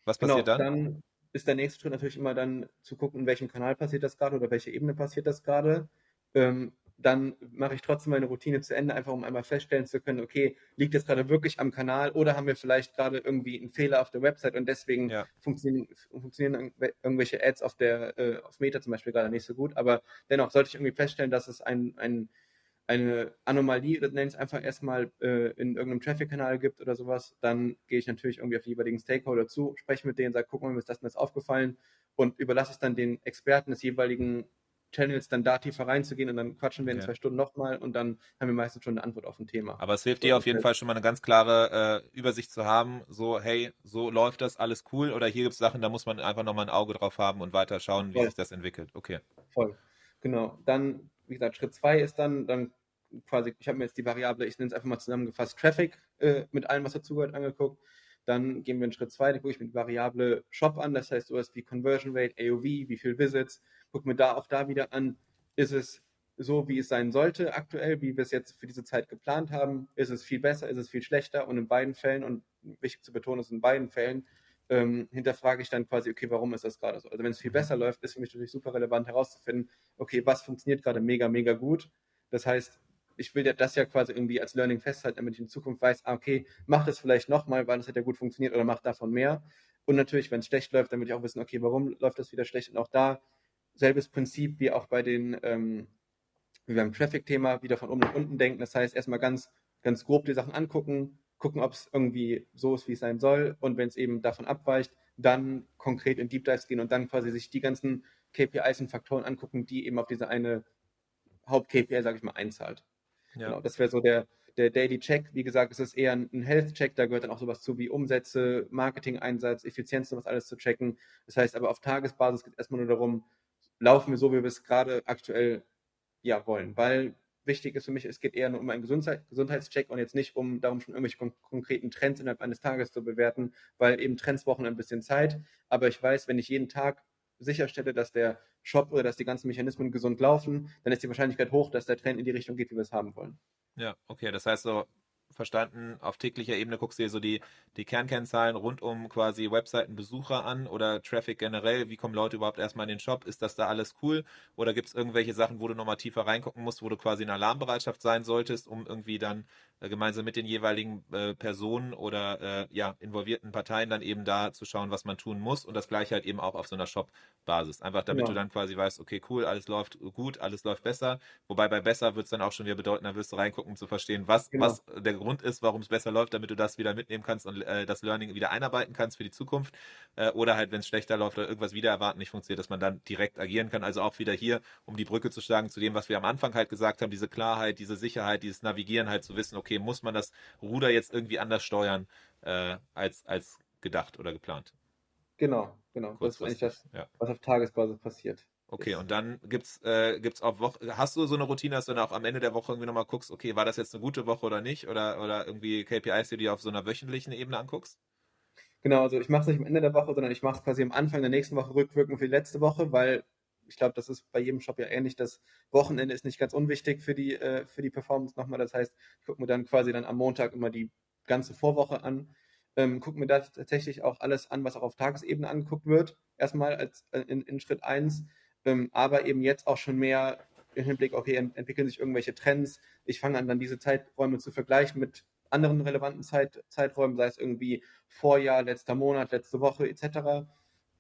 was passiert genau, dann? Dann ist der nächste Schritt natürlich immer dann zu gucken, in welchem Kanal passiert das gerade oder welche Ebene passiert das gerade. Ähm, dann mache ich trotzdem meine Routine zu Ende, einfach um einmal feststellen zu können, okay, liegt das gerade wirklich am Kanal oder haben wir vielleicht gerade irgendwie einen Fehler auf der Website und deswegen ja. funktionieren, funktionieren irgendwelche Ads auf der äh, auf Meta zum Beispiel gerade nicht so gut. Aber dennoch sollte ich irgendwie feststellen, dass es ein, ein eine Anomalie, das nenne ich es einfach erstmal, äh, in irgendeinem Traffic-Kanal gibt oder sowas, dann gehe ich natürlich irgendwie auf die jeweiligen Stakeholder zu, spreche mit denen, sage, guck mal, mir ist das und das aufgefallen und überlasse es dann den Experten des jeweiligen Channels dann da tiefer reinzugehen und dann quatschen wir in zwei Stunden nochmal und dann haben wir meistens schon eine Antwort auf ein Thema. Aber es hilft dir auf jeden Fall schon mal eine ganz klare äh, Übersicht zu haben, so hey, so läuft das, alles cool oder hier gibt es Sachen, da muss man einfach nochmal ein Auge drauf haben und weiter schauen, wie Voll. sich das entwickelt. Okay. Voll. Genau. Dann, wie gesagt, Schritt zwei ist dann, dann quasi, ich habe mir jetzt die Variable, ich nenne es einfach mal zusammengefasst, Traffic äh, mit allem, was dazugehört, angeguckt. Dann gehen wir einen Schritt zwei, dann gucke ich mir die Variable Shop an, das heißt sowas wie Conversion Rate, AOV, wie viel Visits, gucke mir da auch da wieder an, ist es so, wie es sein sollte aktuell, wie wir es jetzt für diese Zeit geplant haben, ist es viel besser, ist es viel schlechter und in beiden Fällen, und wichtig zu betonen ist in beiden Fällen, ähm, hinterfrage ich dann quasi, okay, warum ist das gerade so? Also wenn es viel besser läuft, ist für mich natürlich super relevant herauszufinden, okay, was funktioniert gerade mega, mega gut. Das heißt, ich will das ja quasi irgendwie als Learning festhalten, damit ich in Zukunft weiß, ah, okay, mach das vielleicht nochmal, weil das hat ja gut funktioniert oder mach davon mehr. Und natürlich, wenn es schlecht läuft, dann will ich auch wissen, okay, warum läuft das wieder schlecht? Und auch da selbes Prinzip wie auch bei den, ähm, wie beim Traffic-Thema, wieder von oben nach unten denken. Das heißt, erstmal ganz, ganz grob die Sachen angucken, gucken, ob es irgendwie so ist, wie es sein soll. Und wenn es eben davon abweicht, dann konkret in Deep Dives gehen und dann quasi sich die ganzen KPIs und Faktoren angucken, die eben auf diese eine Haupt-KPI, sage ich mal, einzahlt. Ja. Genau, das wäre so der, der Daily Check. Wie gesagt, es ist eher ein Health-Check, da gehört dann auch sowas zu wie Umsätze, Marketing-Einsatz, Effizienz, sowas alles zu checken. Das heißt aber auf Tagesbasis geht es erstmal nur darum, laufen wir so, wie wir es gerade aktuell ja wollen. Weil wichtig ist für mich, es geht eher nur um einen Gesundheit, Gesundheitscheck und jetzt nicht um darum, schon irgendwelche kon konkreten Trends innerhalb eines Tages zu bewerten, weil eben Trends brauchen ein bisschen Zeit. Aber ich weiß, wenn ich jeden Tag sicherstelle, dass der Shop oder dass die ganzen Mechanismen gesund laufen, dann ist die Wahrscheinlichkeit hoch, dass der Trend in die Richtung geht, wie wir es haben wollen. Ja, okay. Das heißt so, verstanden, auf täglicher Ebene guckst du dir so die, die Kernkennzahlen rund um quasi Webseitenbesucher an oder Traffic generell. Wie kommen Leute überhaupt erstmal in den Shop? Ist das da alles cool? Oder gibt es irgendwelche Sachen, wo du nochmal tiefer reingucken musst, wo du quasi in Alarmbereitschaft sein solltest, um irgendwie dann äh, gemeinsam mit den jeweiligen äh, Personen oder äh, ja, involvierten Parteien dann eben da zu schauen, was man tun muss und das gleiche halt eben auch auf so einer Shop-Basis. Einfach damit ja. du dann quasi weißt, okay, cool, alles läuft gut, alles läuft besser. Wobei bei besser wird es dann auch schon wieder bedeuten, da wirst du reingucken, um zu verstehen, was, genau. was der Grund ist, warum es besser läuft, damit du das wieder mitnehmen kannst und äh, das Learning wieder einarbeiten kannst für die Zukunft. Äh, oder halt, wenn es schlechter läuft oder irgendwas wieder erwarten nicht funktioniert, dass man dann direkt agieren kann. Also auch wieder hier, um die Brücke zu schlagen zu dem, was wir am Anfang halt gesagt haben, diese Klarheit, diese Sicherheit, dieses Navigieren halt zu wissen, okay, muss man das Ruder jetzt irgendwie anders steuern äh, als, als gedacht oder geplant. Genau, genau. Das ist eigentlich das, ja. was auf Tagesbasis passiert. Okay, und dann gibt's äh, gibt's auch Woche, hast du so eine Routine, dass du dann auch am Ende der Woche irgendwie nochmal guckst, okay, war das jetzt eine gute Woche oder nicht? Oder, oder irgendwie KPIs, die du dir auf so einer wöchentlichen Ebene anguckst? Genau, also ich mache es nicht am Ende der Woche, sondern ich mache es quasi am Anfang der nächsten Woche rückwirkend für die letzte Woche, weil ich glaube, das ist bei jedem Shop ja ähnlich. Das Wochenende ist nicht ganz unwichtig für die, äh, für die Performance nochmal. Das heißt, ich gucke mir dann quasi dann am Montag immer die ganze Vorwoche an. Ähm, gucke mir da tatsächlich auch alles an, was auch auf Tagesebene angeguckt wird. Erstmal als äh, in, in Schritt 1. Ähm, aber eben jetzt auch schon mehr im Hinblick, okay, ent entwickeln sich irgendwelche Trends. Ich fange an, dann diese Zeiträume zu vergleichen mit anderen relevanten Zeit, Zeiträumen, sei es irgendwie Vorjahr, letzter Monat, letzte Woche etc.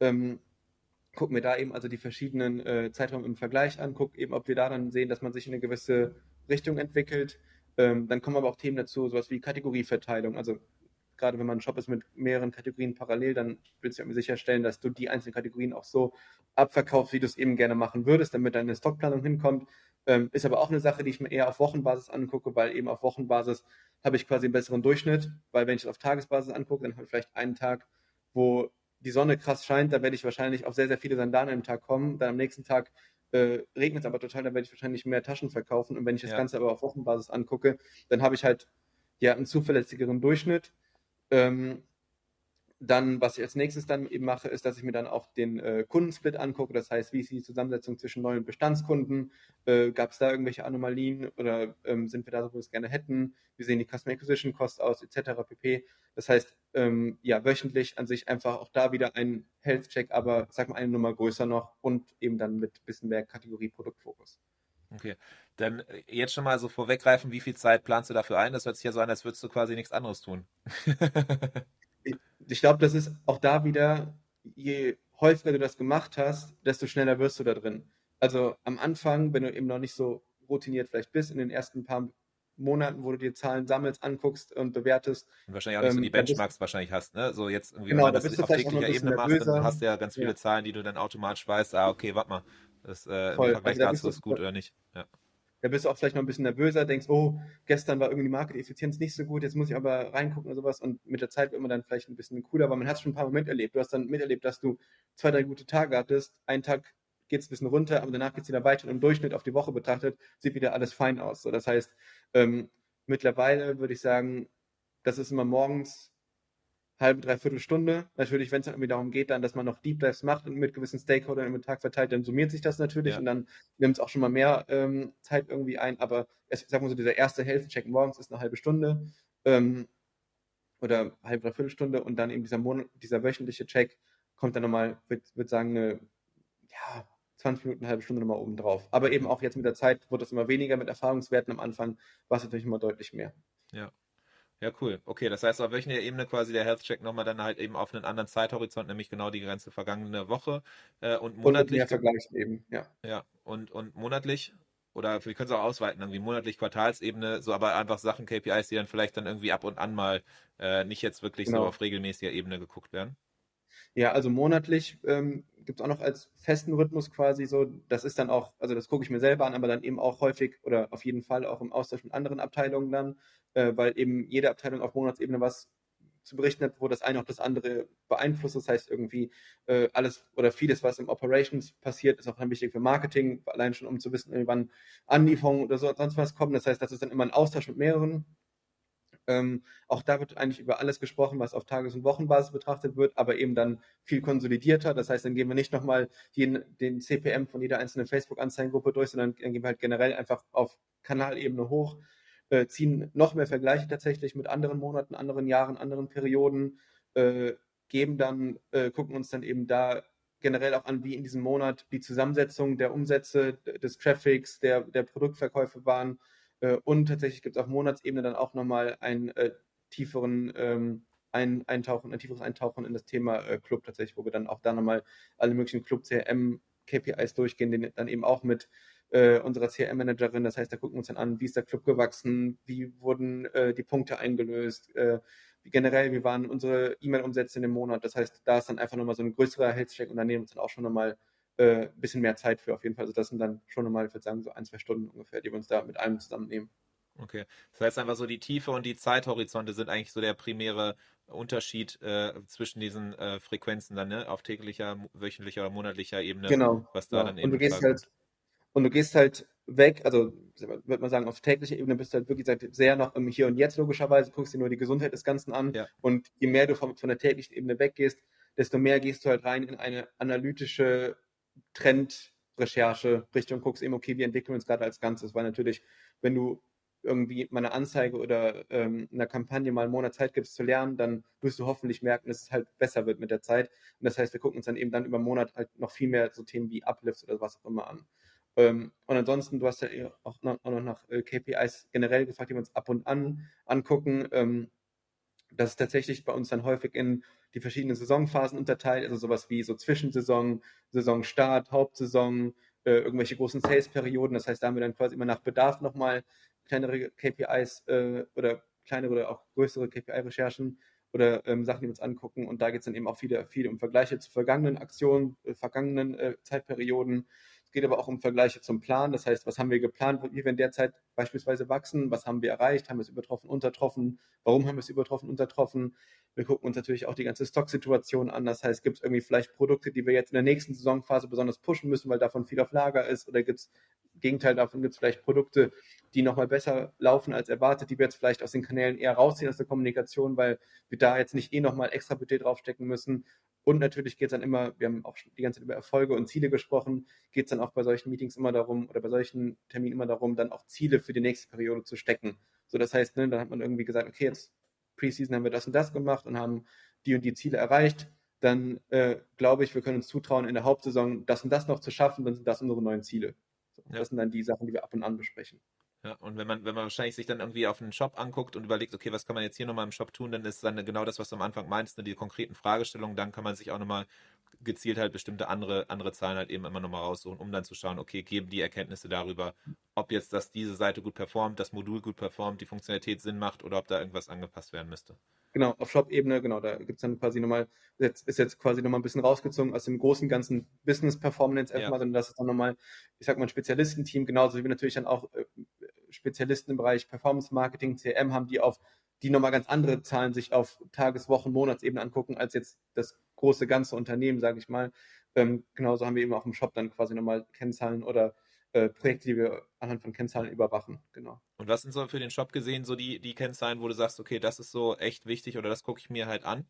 Ähm, gucken wir da eben also die verschiedenen äh, Zeiträume im Vergleich an, gucken eben, ob wir da dann sehen, dass man sich in eine gewisse Richtung entwickelt. Ähm, dann kommen aber auch Themen dazu, sowas wie Kategorieverteilung. Also gerade wenn man ein Shop ist mit mehreren Kategorien parallel, dann willst du irgendwie sicherstellen, dass du die einzelnen Kategorien auch so abverkaufst, wie du es eben gerne machen würdest, damit deine Stockplanung hinkommt. Ähm, ist aber auch eine Sache, die ich mir eher auf Wochenbasis angucke, weil eben auf Wochenbasis habe ich quasi einen besseren Durchschnitt, weil wenn ich es auf Tagesbasis angucke, dann habe ich vielleicht einen Tag, wo die Sonne krass scheint, da werde ich wahrscheinlich auf sehr, sehr viele Sandalen im Tag kommen. Dann am nächsten Tag äh, regnet es aber total, dann werde ich wahrscheinlich mehr Taschen verkaufen. Und wenn ich das ja. Ganze aber auf Wochenbasis angucke, dann habe ich halt ja einen zuverlässigeren Durchschnitt. Ähm, dann, was ich als nächstes dann eben mache, ist, dass ich mir dann auch den äh, Kundensplit angucke. Das heißt, wie ist die Zusammensetzung zwischen neuen Bestandskunden? Äh, Gab es da irgendwelche Anomalien oder ähm, sind wir da wo wir es gerne hätten? Wie sehen die Customer Acquisition Costs aus, etc. pp. Das heißt, ähm, ja, wöchentlich an sich einfach auch da wieder ein Health Check, aber sag mal eine Nummer größer noch und eben dann mit ein bisschen mehr Kategorie Produktfokus. Okay, dann äh, jetzt schon mal so vorweggreifen, wie viel Zeit planst du dafür ein? Das hört sich ja so an, als würdest du quasi nichts anderes tun. ich glaube, das ist auch da wieder, je häufiger du das gemacht hast, desto schneller wirst du da drin. Also am Anfang, wenn du eben noch nicht so routiniert vielleicht bist, in den ersten paar Monaten, wo du dir Zahlen sammelst, anguckst und bewertest. Und wahrscheinlich auch nicht ähm, so die Benchmarks bist, wahrscheinlich hast, ne? So jetzt irgendwie, genau, wenn man das auf täglicher Ebene machst, dann hast du ja ganz viele ja. Zahlen, die du dann automatisch weißt, ah, okay, warte mal, das äh, im Vergleich also, dazu ist gut oder nicht. Ja da bist du auch vielleicht noch ein bisschen nervöser, denkst, oh, gestern war irgendwie die Market-Effizienz nicht so gut, jetzt muss ich aber reingucken oder sowas und mit der Zeit wird man dann vielleicht ein bisschen cooler, weil man hat es schon ein paar Mal miterlebt. Du hast dann miterlebt, dass du zwei, drei gute Tage hattest, einen Tag geht es ein bisschen runter, aber danach geht es wieder weiter und im Durchschnitt auf die Woche betrachtet sieht wieder alles fein aus. So, das heißt, ähm, mittlerweile würde ich sagen, das ist immer morgens halbe, dreiviertel Stunde. Natürlich, wenn es dann irgendwie darum geht, dann, dass man noch Deep Dives macht und mit gewissen Stakeholdern im Tag verteilt, dann summiert sich das natürlich ja. und dann nimmt es auch schon mal mehr ähm, Zeit irgendwie ein. Aber ich sag mal so, dieser erste Health-Check morgens ist eine halbe Stunde ähm, oder halbe, dreiviertel Stunde und dann eben dieser, Monat, dieser wöchentliche Check kommt dann nochmal, würde würd sagen, eine ja, 20 Minuten, eine halbe Stunde nochmal oben drauf. Aber eben auch jetzt mit der Zeit wurde es immer weniger mit Erfahrungswerten. Am Anfang war es natürlich immer deutlich mehr. Ja. Ja, cool. Okay, das heißt auf wöchentlicher Ebene quasi der Health Check nochmal dann halt eben auf einen anderen Zeithorizont, nämlich genau die ganze vergangene Woche äh, und monatlich. Und vergleichen eben, ja. Ja, und, und monatlich oder wir können es auch ausweiten, irgendwie monatlich, Quartalsebene, so aber einfach Sachen, KPIs, die dann vielleicht dann irgendwie ab und an mal äh, nicht jetzt wirklich genau. so auf regelmäßiger Ebene geguckt werden. Ja, also monatlich ähm, gibt es auch noch als festen Rhythmus quasi so, das ist dann auch, also das gucke ich mir selber an, aber dann eben auch häufig oder auf jeden Fall auch im Austausch mit anderen Abteilungen dann, äh, weil eben jede Abteilung auf Monatsebene was zu berichten hat, wo das eine auch das andere beeinflusst. Das heißt, irgendwie äh, alles oder vieles, was im Operations passiert, ist auch dann wichtig für Marketing, allein schon um zu wissen, wann Anlieferungen oder so, sonst was kommen. Das heißt, das ist dann immer ein Austausch mit mehreren ähm, auch da wird eigentlich über alles gesprochen, was auf Tages- und Wochenbasis betrachtet wird, aber eben dann viel konsolidierter. Das heißt, dann gehen wir nicht nochmal den, den CPM von jeder einzelnen Facebook-Anzeigengruppe durch, sondern dann gehen wir halt generell einfach auf Kanalebene hoch, äh, ziehen noch mehr Vergleiche tatsächlich mit anderen Monaten, anderen Jahren, anderen Perioden, äh, geben dann, äh, gucken uns dann eben da generell auch an, wie in diesem Monat die Zusammensetzung der Umsätze, des Traffics, der, der Produktverkäufe waren und tatsächlich gibt es auf Monatsebene dann auch nochmal einen äh, tieferen ähm, ein, Eintauchen, ein tieferes Eintauchen in das Thema äh, Club tatsächlich, wo wir dann auch da nochmal alle möglichen Club-CRM-KPIs durchgehen, den dann eben auch mit äh, unserer CRM-Managerin. Das heißt, da gucken wir uns dann an, wie ist der Club gewachsen, wie wurden äh, die Punkte eingelöst, äh, wie generell, wie waren unsere E-Mail-Umsätze in dem Monat. Das heißt, da ist dann einfach nochmal so ein größerer Health-Check und dann nehmen wir uns dann auch schon nochmal äh, bisschen mehr Zeit für auf jeden Fall. Also das sind dann schon nochmal, ich würde sagen, so ein, zwei Stunden ungefähr, die wir uns da mit einem zusammennehmen. Okay. Das heißt einfach so, die Tiefe und die Zeithorizonte sind eigentlich so der primäre Unterschied äh, zwischen diesen äh, Frequenzen dann, ne? Auf täglicher, wöchentlicher oder monatlicher Ebene. Genau. Was da ja. dann eben und du gehst halt, und du gehst halt weg, also würde man sagen, auf täglicher Ebene bist du halt wirklich sehr noch im Hier und Jetzt logischerweise, guckst dir nur die Gesundheit des Ganzen an. Ja. Und je mehr du von, von der täglichen Ebene weggehst, desto mehr gehst du halt rein in eine analytische Trendrecherche Richtung guckst eben, okay, wie entwickeln wir uns gerade als Ganzes, weil natürlich, wenn du irgendwie meine Anzeige oder ähm, einer Kampagne mal einen Monat Zeit gibst zu lernen, dann wirst du hoffentlich merken, dass es halt besser wird mit der Zeit. Und das heißt, wir gucken uns dann eben dann über einen Monat halt noch viel mehr so Themen wie Uplifts oder was auch immer an. Ähm, und ansonsten, du hast ja auch noch, auch noch nach äh, KPIs generell gefragt, die wir uns ab und an angucken. Ähm, das ist tatsächlich bei uns dann häufig in die verschiedenen Saisonphasen unterteilt, also sowas wie so Zwischensaison, Saisonstart, Hauptsaison, äh, irgendwelche großen Sales-Perioden. Das heißt, da haben wir dann quasi immer nach Bedarf nochmal kleinere KPIs äh, oder kleinere oder auch größere KPI-Recherchen oder ähm, Sachen, die wir uns angucken. Und da geht es dann eben auch viel, viel um Vergleiche zu vergangenen Aktionen, äh, vergangenen äh, Zeitperioden, es geht aber auch um Vergleiche zum Plan. Das heißt, was haben wir geplant, wie wir in der Zeit beispielsweise wachsen? Was haben wir erreicht? Haben wir es übertroffen, untertroffen? Warum haben wir es übertroffen, untertroffen? Wir gucken uns natürlich auch die ganze Stocksituation an. Das heißt, gibt es irgendwie vielleicht Produkte, die wir jetzt in der nächsten Saisonphase besonders pushen müssen, weil davon viel auf Lager ist? Oder gibt es Gegenteil davon, gibt es vielleicht Produkte, die nochmal besser laufen als erwartet, die wir jetzt vielleicht aus den Kanälen eher rausziehen aus der Kommunikation, weil wir da jetzt nicht eh nochmal extra Budget draufstecken müssen. Und natürlich geht es dann immer, wir haben auch die ganze Zeit über Erfolge und Ziele gesprochen, geht es dann auch bei solchen Meetings immer darum oder bei solchen Terminen immer darum, dann auch Ziele für die nächste Periode zu stecken. So, das heißt, ne, dann hat man irgendwie gesagt, okay, jetzt Preseason haben wir das und das gemacht und haben die und die Ziele erreicht. Dann äh, glaube ich, wir können uns zutrauen, in der Hauptsaison das und das noch zu schaffen, dann sind das unsere neuen Ziele. So, ja. Das sind dann die Sachen, die wir ab und an besprechen. Ja, und wenn man, wenn man wahrscheinlich sich dann irgendwie auf einen Shop anguckt und überlegt, okay, was kann man jetzt hier nochmal im Shop tun, dann ist dann genau das, was du am Anfang meinst, ne, die konkreten Fragestellungen, dann kann man sich auch nochmal gezielt halt bestimmte andere, andere Zahlen halt eben immer nochmal raussuchen, um dann zu schauen, okay, geben die Erkenntnisse darüber, ob jetzt dass diese Seite gut performt, das Modul gut performt, die Funktionalität Sinn macht oder ob da irgendwas angepasst werden müsste. Genau, auf Shop-Ebene, genau, da gibt es dann quasi nochmal, jetzt ist jetzt quasi nochmal ein bisschen rausgezogen aus dem großen ganzen Business Performance erstmal, ja. sondern das ist dann nochmal, ich sag mal, ein Spezialistenteam, genauso wie wir natürlich dann auch äh, Spezialisten im Bereich Performance Marketing, CM haben, die auf die nochmal ganz andere Zahlen sich auf Tages-, Wochen-, Monatsebene angucken, als jetzt das große ganze Unternehmen, sage ich mal. Ähm, genauso haben wir eben auch im Shop dann quasi nochmal Kennzahlen oder äh, Projekte, die wir anhand von Kennzahlen überwachen. Genau. Und was sind so für den Shop gesehen so die, die Kennzahlen, wo du sagst, okay, das ist so echt wichtig oder das gucke ich mir halt an?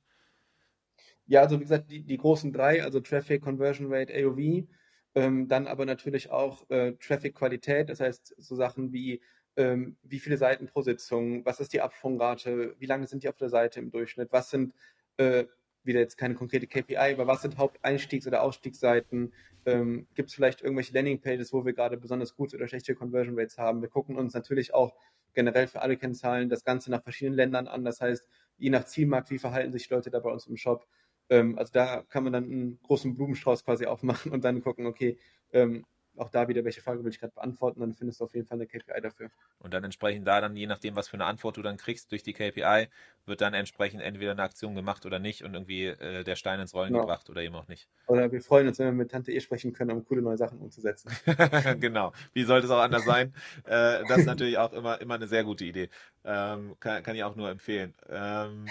Ja, also wie gesagt, die, die großen drei, also Traffic, Conversion Rate, AOV, ähm, dann aber natürlich auch äh, Traffic-Qualität, das heißt so Sachen wie ähm, wie viele Seiten pro Sitzung, was ist die Absprungrate, wie lange sind die auf der Seite im Durchschnitt, was sind äh, wieder jetzt keine konkrete KPI, aber was sind Haupteinstiegs- oder Ausstiegsseiten? Ähm, Gibt es vielleicht irgendwelche Landingpages, wo wir gerade besonders gute oder schlechte Conversion Rates haben? Wir gucken uns natürlich auch generell für alle Kennzahlen das Ganze nach verschiedenen Ländern an. Das heißt, je nach Zielmarkt, wie verhalten sich Leute da bei uns im Shop? Ähm, also da kann man dann einen großen Blumenstrauß quasi aufmachen und dann gucken, okay, ähm, auch da wieder, welche Frage will ich gerade beantworten, dann findest du auf jeden Fall eine KPI dafür. Und dann entsprechend da dann, je nachdem, was für eine Antwort du dann kriegst durch die KPI, wird dann entsprechend entweder eine Aktion gemacht oder nicht und irgendwie äh, der Stein ins Rollen genau. gebracht oder eben auch nicht. Oder wir freuen uns, wenn wir mit Tante E sprechen können, um coole neue Sachen umzusetzen. genau. Wie sollte es auch anders sein? äh, das ist natürlich auch immer, immer eine sehr gute Idee. Ähm, kann, kann ich auch nur empfehlen. Ähm,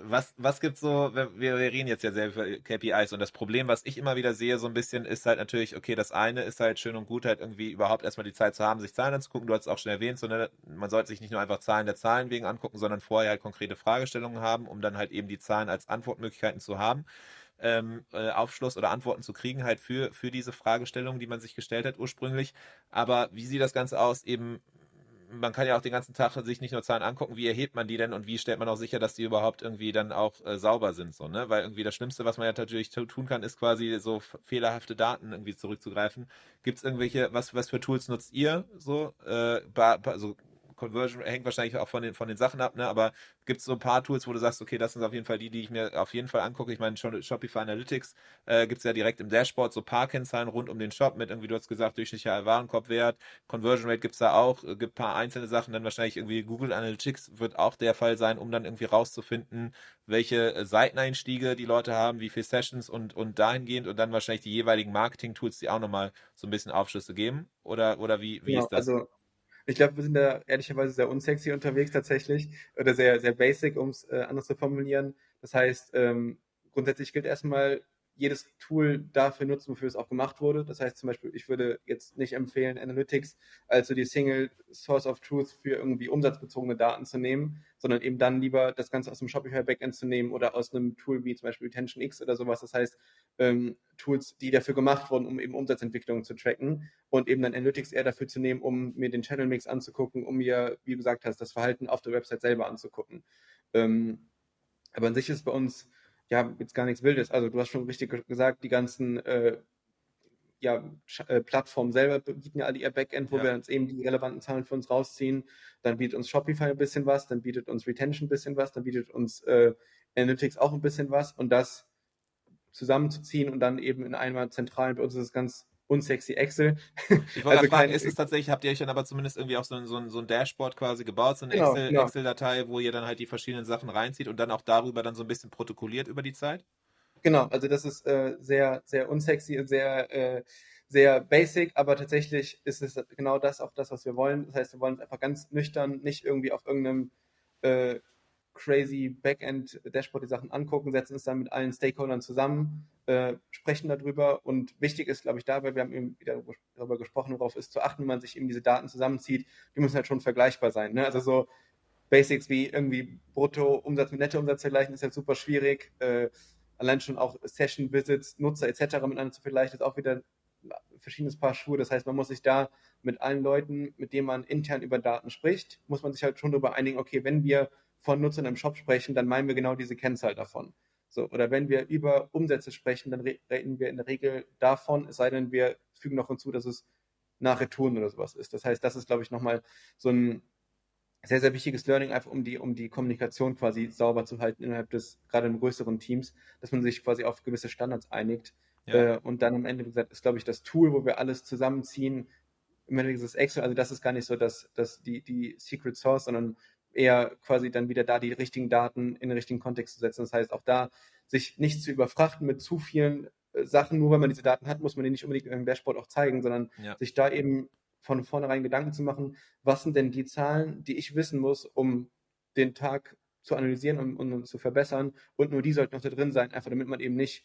was was gibt's so, wir, wir reden jetzt ja sehr über KPIs und das Problem, was ich immer wieder sehe, so ein bisschen, ist halt natürlich, okay, das eine ist halt schön und gut, halt irgendwie überhaupt erstmal die Zeit zu haben, sich Zahlen anzugucken. Du hast es auch schon erwähnt, sondern man sollte sich nicht nur einfach Zahlen der Zahlen wegen angucken, sondern vorher halt konkrete Fragestellungen haben, um dann halt eben die Zahlen als Antwortmöglichkeiten zu haben. Ähm, äh, Aufschluss oder Antworten zu kriegen, halt für, für diese Fragestellungen, die man sich gestellt hat ursprünglich. Aber wie sieht das Ganze aus, eben man kann ja auch den ganzen Tag sich nicht nur Zahlen angucken, wie erhebt man die denn und wie stellt man auch sicher, dass die überhaupt irgendwie dann auch äh, sauber sind, so, ne? Weil irgendwie das Schlimmste, was man ja natürlich tun kann, ist quasi so fehlerhafte Daten irgendwie zurückzugreifen. Gibt es irgendwelche, was, was für Tools nutzt ihr so? Äh, also Conversion hängt wahrscheinlich auch von den, von den Sachen ab, ne? aber gibt es so ein paar Tools, wo du sagst, okay, das sind auf jeden Fall die, die ich mir auf jeden Fall angucke. Ich meine, Shopify Analytics äh, gibt es ja direkt im Dashboard so ein paar Kennzahlen rund um den Shop mit irgendwie, du hast gesagt, durchschnittlicher Warenkorbwert, Conversion Rate gibt es da auch, äh, gibt ein paar einzelne Sachen, dann wahrscheinlich irgendwie Google Analytics wird auch der Fall sein, um dann irgendwie rauszufinden, welche äh, Seiteneinstiege die Leute haben, wie viele Sessions und, und dahingehend und dann wahrscheinlich die jeweiligen Marketing-Tools, die auch nochmal so ein bisschen Aufschlüsse geben. Oder, oder wie, wie genau, ist das? Also ich glaube, wir sind da ehrlicherweise sehr unsexy unterwegs tatsächlich oder sehr, sehr basic, um es äh, anders zu formulieren. Das heißt, ähm, grundsätzlich gilt erstmal, jedes Tool dafür nutzen, wofür es auch gemacht wurde. Das heißt zum Beispiel, ich würde jetzt nicht empfehlen, Analytics also die Single Source of Truth für irgendwie umsatzbezogene Daten zu nehmen, sondern eben dann lieber das Ganze aus dem Shopify Backend zu nehmen oder aus einem Tool wie zum Beispiel Retention X oder sowas. Das heißt, ähm, Tools, die dafür gemacht wurden, um eben Umsatzentwicklungen zu tracken und eben dann Analytics eher dafür zu nehmen, um mir den Channel Mix anzugucken, um mir, wie du gesagt hast, das Verhalten auf der Website selber anzugucken. Ähm, aber an sich ist bei uns ja, jetzt gar nichts Wildes. Also du hast schon richtig gesagt, die ganzen äh, ja, äh, Plattformen selber bieten ja alle ihr Backend, wo ja. wir uns eben die relevanten Zahlen für uns rausziehen. Dann bietet uns Shopify ein bisschen was, dann bietet uns Retention ein bisschen was, dann bietet uns äh, Analytics auch ein bisschen was und das zusammenzuziehen und dann eben in einmal zentralen, bei uns ist es ganz unsexy Excel. Ich wollte also fragen, ist es tatsächlich, habt ihr euch dann aber zumindest irgendwie auch so ein, so ein, so ein Dashboard quasi gebaut, so eine genau, Excel, genau. Excel-Datei, wo ihr dann halt die verschiedenen Sachen reinzieht und dann auch darüber dann so ein bisschen protokolliert über die Zeit? Genau, also das ist äh, sehr, sehr unsexy und sehr, äh, sehr basic, aber tatsächlich ist es genau das auch das, was wir wollen. Das heißt, wir wollen es einfach ganz nüchtern, nicht irgendwie auf irgendeinem äh, crazy Backend-Dashboard die Sachen angucken, setzen uns dann mit allen Stakeholdern zusammen, äh, sprechen darüber und wichtig ist, glaube ich, dabei, wir haben eben wieder darüber gesprochen, worauf ist zu achten, wenn man sich eben diese Daten zusammenzieht, die müssen halt schon vergleichbar sein. Ne? Also so Basics wie irgendwie Brutto-Umsatz mit Netto-Umsatz vergleichen ist halt super schwierig. Äh, allein schon auch Session-Visits, Nutzer etc. miteinander zu vergleichen, ist auch wieder ein verschiedenes Paar Schuhe. Das heißt, man muss sich da mit allen Leuten, mit denen man intern über Daten spricht, muss man sich halt schon darüber einigen, okay, wenn wir von Nutzern im Shop sprechen, dann meinen wir genau diese Kennzahl davon. So, oder wenn wir über Umsätze sprechen, dann reden wir in der Regel davon, es sei denn, wir fügen noch hinzu, dass es nach Retouren oder sowas ist. Das heißt, das ist, glaube ich, nochmal so ein sehr, sehr wichtiges Learning, einfach um die, um die Kommunikation quasi sauber zu halten innerhalb des, gerade in größeren Teams, dass man sich quasi auf gewisse Standards einigt. Ja. Äh, und dann am Ende, wie gesagt, ist, glaube ich, das Tool, wo wir alles zusammenziehen. Im Endeffekt ist es Excel, also das ist gar nicht so dass, dass die, die Secret Source, sondern eher quasi dann wieder da die richtigen Daten in den richtigen Kontext zu setzen. Das heißt, auch da sich nicht zu überfrachten mit zu vielen äh, Sachen, nur weil man diese Daten hat, muss man die nicht unbedingt im Dashboard auch zeigen, sondern ja. sich da eben von vornherein Gedanken zu machen, was sind denn die Zahlen, die ich wissen muss, um den Tag zu analysieren und, und, und zu verbessern und nur die sollten noch da drin sein, einfach damit man eben nicht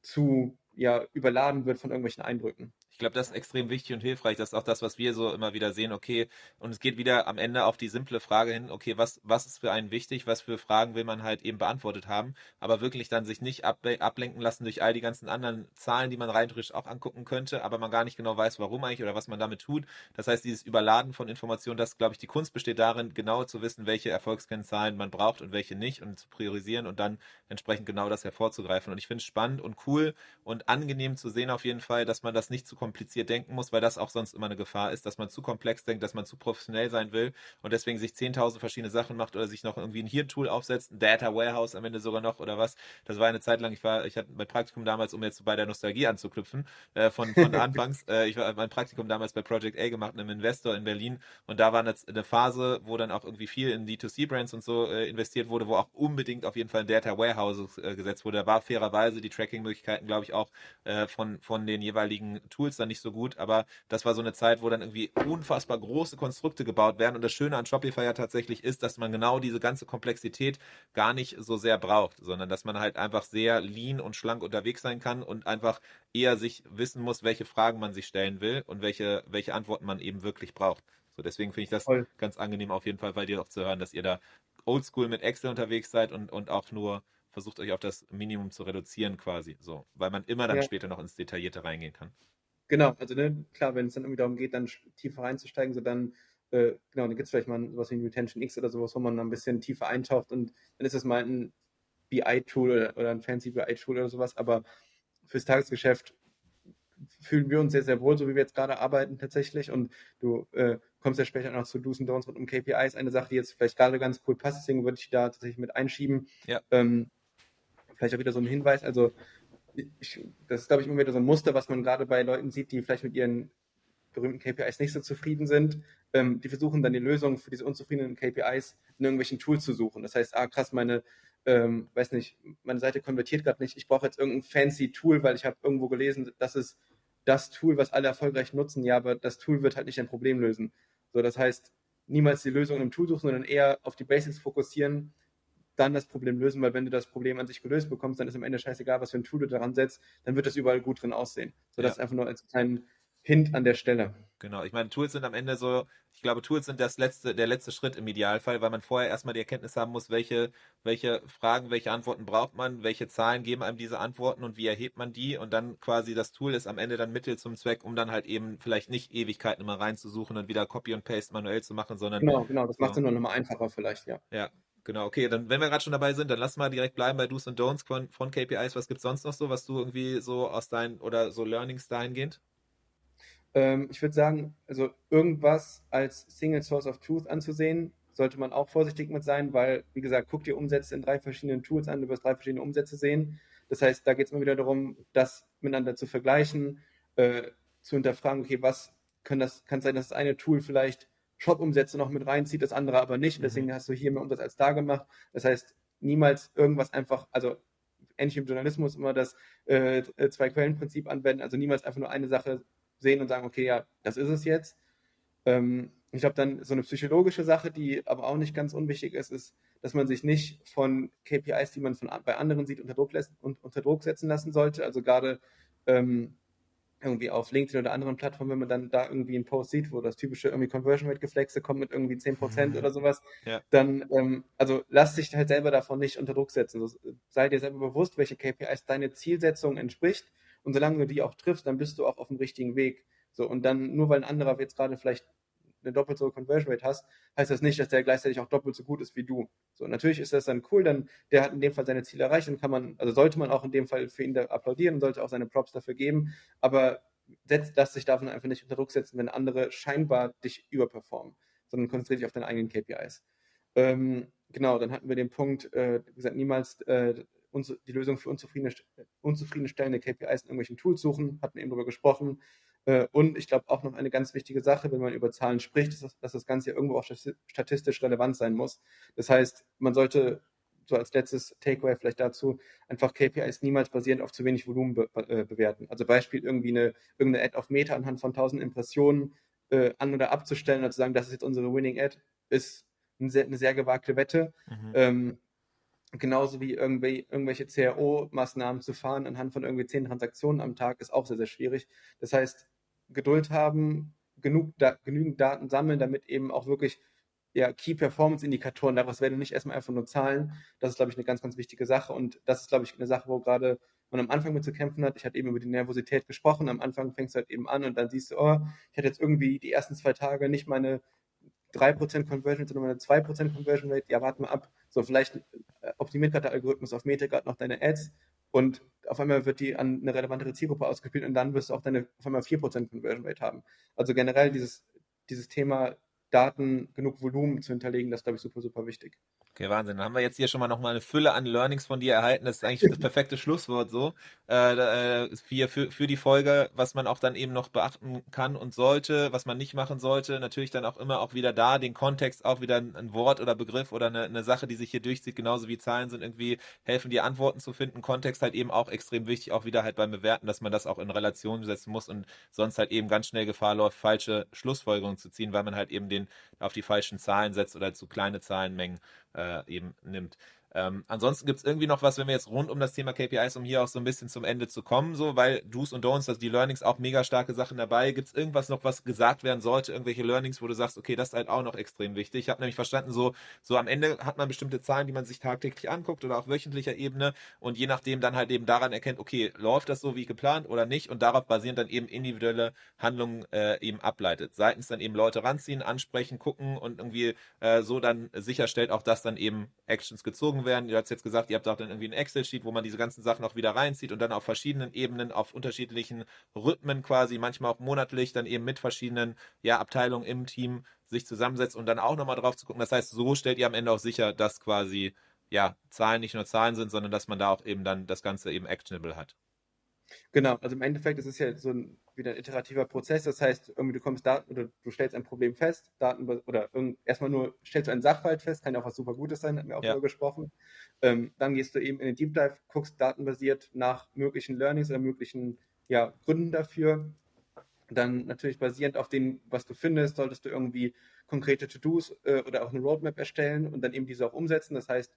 zu ja überladen wird von irgendwelchen Eindrücken. Ich glaube, das ist extrem wichtig und hilfreich. Das ist auch das, was wir so immer wieder sehen. Okay, und es geht wieder am Ende auf die simple Frage hin, okay, was, was ist für einen wichtig, was für Fragen will man halt eben beantwortet haben, aber wirklich dann sich nicht ablenken lassen durch all die ganzen anderen Zahlen, die man rein auch angucken könnte, aber man gar nicht genau weiß, warum eigentlich oder was man damit tut. Das heißt, dieses Überladen von Informationen, das, glaube ich, die Kunst besteht darin, genau zu wissen, welche Erfolgskennzahlen man braucht und welche nicht und zu priorisieren und dann entsprechend genau das hervorzugreifen. Und ich finde es spannend und cool und angenehm zu sehen auf jeden Fall, dass man das nicht zu kompliziert denken muss, weil das auch sonst immer eine Gefahr ist, dass man zu komplex denkt, dass man zu professionell sein will und deswegen sich 10.000 verschiedene Sachen macht oder sich noch irgendwie ein Hirn-Tool aufsetzt, ein Data Warehouse am Ende sogar noch oder was. Das war eine Zeit lang, ich war, ich hatte mein Praktikum damals, um jetzt bei der Nostalgie anzuknüpfen, äh, von, von Anfangs, äh, ich war mein Praktikum damals bei Project A gemacht, einem Investor in Berlin und da war eine, eine Phase, wo dann auch irgendwie viel in D2C-Brands und so äh, investiert wurde, wo auch unbedingt auf jeden Fall ein Data Warehouse äh, gesetzt wurde. Da war fairerweise die Tracking-Möglichkeiten, glaube ich, auch äh, von, von den jeweiligen Tools dann nicht so gut, aber das war so eine Zeit, wo dann irgendwie unfassbar große Konstrukte gebaut werden. Und das Schöne an Shopify ja tatsächlich ist, dass man genau diese ganze Komplexität gar nicht so sehr braucht, sondern dass man halt einfach sehr lean und schlank unterwegs sein kann und einfach eher sich wissen muss, welche Fragen man sich stellen will und welche, welche Antworten man eben wirklich braucht. So, deswegen finde ich das Voll. ganz angenehm auf jeden Fall bei dir auch zu hören, dass ihr da oldschool mit Excel unterwegs seid und, und auch nur versucht euch auf das Minimum zu reduzieren quasi, so, weil man immer dann ja. später noch ins Detaillierte reingehen kann. Genau, also ne, klar, wenn es dann irgendwie darum geht, dann tiefer reinzusteigen, so dann, äh, genau, dann gibt es vielleicht mal sowas wie Retention X oder sowas, wo man dann ein bisschen tiefer eintaucht und dann ist es mal ein BI-Tool oder, oder ein fancy BI-Tool oder sowas, aber fürs Tagesgeschäft fühlen wir uns sehr, sehr wohl, so wie wir jetzt gerade arbeiten tatsächlich. Und du äh, kommst ja später noch zu Do's und Don'ts rund um KPIs. Eine Sache, die jetzt vielleicht gerade ganz cool passt, deswegen würde ich da tatsächlich mit einschieben. Ja. Ähm, vielleicht auch wieder so ein Hinweis. Also ich, das ist, glaube ich, immer wieder so ein Muster, was man gerade bei Leuten sieht, die vielleicht mit ihren berühmten KPIs nicht so zufrieden sind. Ähm, die versuchen dann die Lösung für diese unzufriedenen KPIs in irgendwelchen Tools zu suchen. Das heißt, ah krass, meine, ähm, weiß nicht, meine Seite konvertiert gerade nicht. Ich brauche jetzt irgendein fancy Tool, weil ich habe irgendwo gelesen, das ist das Tool, was alle erfolgreich nutzen. Ja, aber das Tool wird halt nicht ein Problem lösen. So, das heißt, niemals die Lösung im Tool suchen, sondern eher auf die Basics fokussieren dann das Problem lösen, weil wenn du das Problem an sich gelöst bekommst, dann ist am Ende scheißegal, was für ein Tool du daran setzt, dann wird das überall gut drin aussehen. So, das ja. einfach nur als kleinen Hint an der Stelle. Genau, ich meine, Tools sind am Ende so, ich glaube, Tools sind das letzte, der letzte Schritt im Idealfall, weil man vorher erstmal die Erkenntnis haben muss, welche, welche Fragen, welche Antworten braucht man, welche Zahlen geben einem diese Antworten und wie erhebt man die und dann quasi das Tool ist am Ende dann Mittel zum Zweck, um dann halt eben vielleicht nicht Ewigkeiten immer reinzusuchen und wieder Copy und Paste manuell zu machen, sondern. Genau, genau, das macht es nur nochmal einfacher vielleicht, ja. Ja, Genau, okay, dann wenn wir gerade schon dabei sind, dann lass mal direkt bleiben bei Do's und Don'ts von, von KPIs. Was gibt es sonst noch so, was du irgendwie so aus deinen oder so Learnings dahingehend? Ähm, ich würde sagen, also irgendwas als Single Source of Truth anzusehen, sollte man auch vorsichtig mit sein, weil, wie gesagt, guck dir Umsätze in drei verschiedenen Tools an, du wirst drei verschiedene Umsätze sehen. Das heißt, da geht es immer wieder darum, das miteinander zu vergleichen, äh, zu hinterfragen, okay, was kann das, kann sein, dass das eine Tool vielleicht Shop-Umsätze noch mit reinzieht, das andere aber nicht. Mhm. Deswegen hast du hier mehr Umsatz als da gemacht. Das heißt, niemals irgendwas einfach, also ähnlich im Journalismus immer das äh, Zwei-Quellen-Prinzip anwenden, also niemals einfach nur eine Sache sehen und sagen, okay, ja, das ist es jetzt. Ähm, ich glaube, dann so eine psychologische Sache, die aber auch nicht ganz unwichtig ist, ist, dass man sich nicht von KPIs, die man von, bei anderen sieht, unter Druck, lässt, unter Druck setzen lassen sollte. Also gerade ähm, irgendwie auf LinkedIn oder anderen Plattformen, wenn man dann da irgendwie einen Post sieht, wo das typische irgendwie Conversion Rate Geflexe kommt mit irgendwie 10% mhm. oder sowas, ja. dann, ähm, also lass dich halt selber davon nicht unter Druck setzen. Also, sei dir selber bewusst, welche KPIs deine Zielsetzung entspricht und solange du die auch triffst, dann bist du auch auf dem richtigen Weg. So, und dann, nur weil ein anderer jetzt gerade vielleicht eine doppelt so Conversion Rate hast, heißt das nicht, dass der gleichzeitig auch doppelt so gut ist wie du. So, natürlich ist das dann cool, dann der hat in dem Fall seine Ziele erreicht, dann kann man, also sollte man auch in dem Fall für ihn da applaudieren und sollte auch seine Props dafür geben, aber setzt, lass dich davon einfach nicht unter Druck setzen, wenn andere scheinbar dich überperformen, sondern konzentriere dich auf deine eigenen KPIs. Ähm, genau, dann hatten wir den Punkt, äh, wie gesagt, niemals äh, die Lösung für unzufriedene, unzufriedenstellende KPIs in irgendwelchen Tools suchen, hatten eben darüber gesprochen. Äh, und ich glaube auch noch eine ganz wichtige Sache, wenn man über Zahlen spricht, ist, dass, dass das Ganze ja irgendwo auch statistisch relevant sein muss. Das heißt, man sollte so als letztes Takeaway vielleicht dazu, einfach KPIs niemals basierend auf zu wenig Volumen be äh, bewerten. Also Beispiel irgendwie eine irgendeine Ad auf Meta anhand von 1000 Impressionen äh, an- oder abzustellen oder zu sagen, das ist jetzt unsere Winning Ad, ist eine sehr, eine sehr gewagte Wette. Mhm. Ähm, genauso wie irgendwie, irgendwelche CRO-Maßnahmen zu fahren anhand von irgendwie zehn Transaktionen am Tag ist auch sehr, sehr schwierig. Das heißt, Geduld haben, genug da, genügend Daten sammeln, damit eben auch wirklich ja, Key Performance Indikatoren, daraus werden nicht erstmal einfach nur Zahlen. Das ist, glaube ich, eine ganz, ganz wichtige Sache. Und das ist, glaube ich, eine Sache, wo gerade man am Anfang mit zu kämpfen hat. Ich hatte eben über die Nervosität gesprochen. Am Anfang fängst du halt eben an und dann siehst du, oh, ich hatte jetzt irgendwie die ersten zwei Tage nicht meine 3% Conversion, sondern meine 2% Conversion Rate. Ja, warte mal ab. So, vielleicht äh, optimiert gerade der Algorithmus auf Meta gerade noch deine Ads und auf einmal wird die an eine relevantere Zielgruppe ausgespielt und dann wirst du auch deine auf einmal 4% Conversion Rate haben. Also generell dieses, dieses Thema Daten, genug Volumen zu hinterlegen, das ist, glaube ich, super, super wichtig. Okay, Wahnsinn. Dann haben wir jetzt hier schon mal nochmal eine Fülle an Learnings von dir erhalten. Das ist eigentlich das perfekte Schlusswort so äh, äh für, für, für die Folge, was man auch dann eben noch beachten kann und sollte, was man nicht machen sollte. Natürlich dann auch immer auch wieder da, den Kontext, auch wieder ein, ein Wort oder Begriff oder eine, eine Sache, die sich hier durchzieht, genauso wie Zahlen sind, irgendwie helfen, die Antworten zu finden. Kontext halt eben auch extrem wichtig, auch wieder halt beim Bewerten, dass man das auch in Relation setzen muss und sonst halt eben ganz schnell Gefahr läuft, falsche Schlussfolgerungen zu ziehen, weil man halt eben den auf die falschen Zahlen setzt oder zu kleine Zahlenmengen äh, eben nimmt. Ähm, ansonsten gibt es irgendwie noch was, wenn wir jetzt rund um das Thema KPIs, um hier auch so ein bisschen zum Ende zu kommen, so, weil Do's und Don'ts, also die Learnings auch mega starke Sachen dabei. Gibt es irgendwas noch, was gesagt werden sollte, irgendwelche Learnings, wo du sagst, okay, das ist halt auch noch extrem wichtig. Ich habe nämlich verstanden, so, so am Ende hat man bestimmte Zahlen, die man sich tagtäglich anguckt oder auf wöchentlicher Ebene und je nachdem dann halt eben daran erkennt, okay, läuft das so wie geplant oder nicht und darauf basierend dann eben individuelle Handlungen äh, eben ableitet. Seitens dann eben Leute ranziehen, ansprechen, gucken und irgendwie äh, so dann sicherstellt auch, dass dann eben Actions gezogen werden. Ihr habt jetzt gesagt, ihr habt auch dann irgendwie ein Excel-Sheet, wo man diese ganzen Sachen auch wieder reinzieht und dann auf verschiedenen Ebenen, auf unterschiedlichen Rhythmen quasi, manchmal auch monatlich, dann eben mit verschiedenen ja, Abteilungen im Team sich zusammensetzt und dann auch nochmal drauf zu gucken. Das heißt, so stellt ihr am Ende auch sicher, dass quasi ja, Zahlen nicht nur Zahlen sind, sondern dass man da auch eben dann das Ganze eben actionable hat. Genau, also im Endeffekt ist es ja so ein wieder ein iterativer Prozess. Das heißt, irgendwie du kommst Daten oder du stellst ein Problem fest, Daten oder erstmal nur stellst du einen Sachverhalt fest, kann ja auch was super Gutes sein, hatten wir auch ja. darüber gesprochen. Ähm, dann gehst du eben in den Deep Dive, guckst datenbasiert nach möglichen Learnings oder möglichen ja, Gründen dafür. Dann natürlich basierend auf dem, was du findest, solltest du irgendwie konkrete To-Dos äh, oder auch eine Roadmap erstellen und dann eben diese auch umsetzen. Das heißt,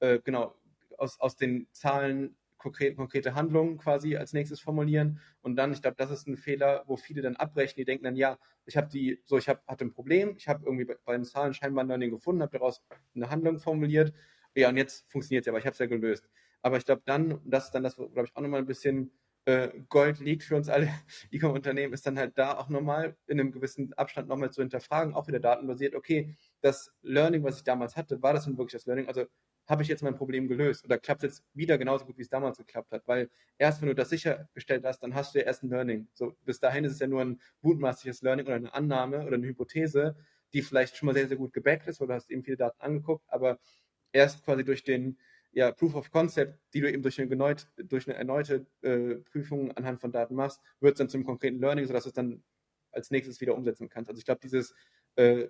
äh, genau, aus, aus den Zahlen konkrete, konkrete Handlungen quasi als nächstes formulieren. Und dann, ich glaube, das ist ein Fehler, wo viele dann abbrechen, die denken dann, ja, ich habe die, so, ich habe hatte ein Problem, ich habe irgendwie bei, bei den Zahlen scheinbar ein Learning gefunden, habe daraus eine Handlung formuliert. Ja, und jetzt funktioniert es ja, aber ich habe es ja gelöst. Aber ich glaube dann, das ist dann das, glaube ich, auch nochmal ein bisschen äh, Gold liegt für uns alle E-Com-Unternehmen, ist dann halt da auch nochmal in einem gewissen Abstand nochmal zu hinterfragen, auch wieder datenbasiert, okay, das Learning, was ich damals hatte, war das denn wirklich das Learning? Also habe ich jetzt mein Problem gelöst oder klappt es jetzt wieder genauso gut, wie es damals geklappt hat? Weil erst wenn du das sichergestellt hast, dann hast du ja erst ein Learning. So, bis dahin ist es ja nur ein mutmaßliches Learning oder eine Annahme oder eine Hypothese, die vielleicht schon mal sehr, sehr gut gebackt ist oder hast eben viele Daten angeguckt, aber erst quasi durch den ja, Proof of Concept, die du eben durch eine, erneut, durch eine erneute äh, Prüfung anhand von Daten machst, wird es dann zum konkreten Learning, sodass du es dann als nächstes wieder umsetzen kannst. Also ich glaube, dieses äh,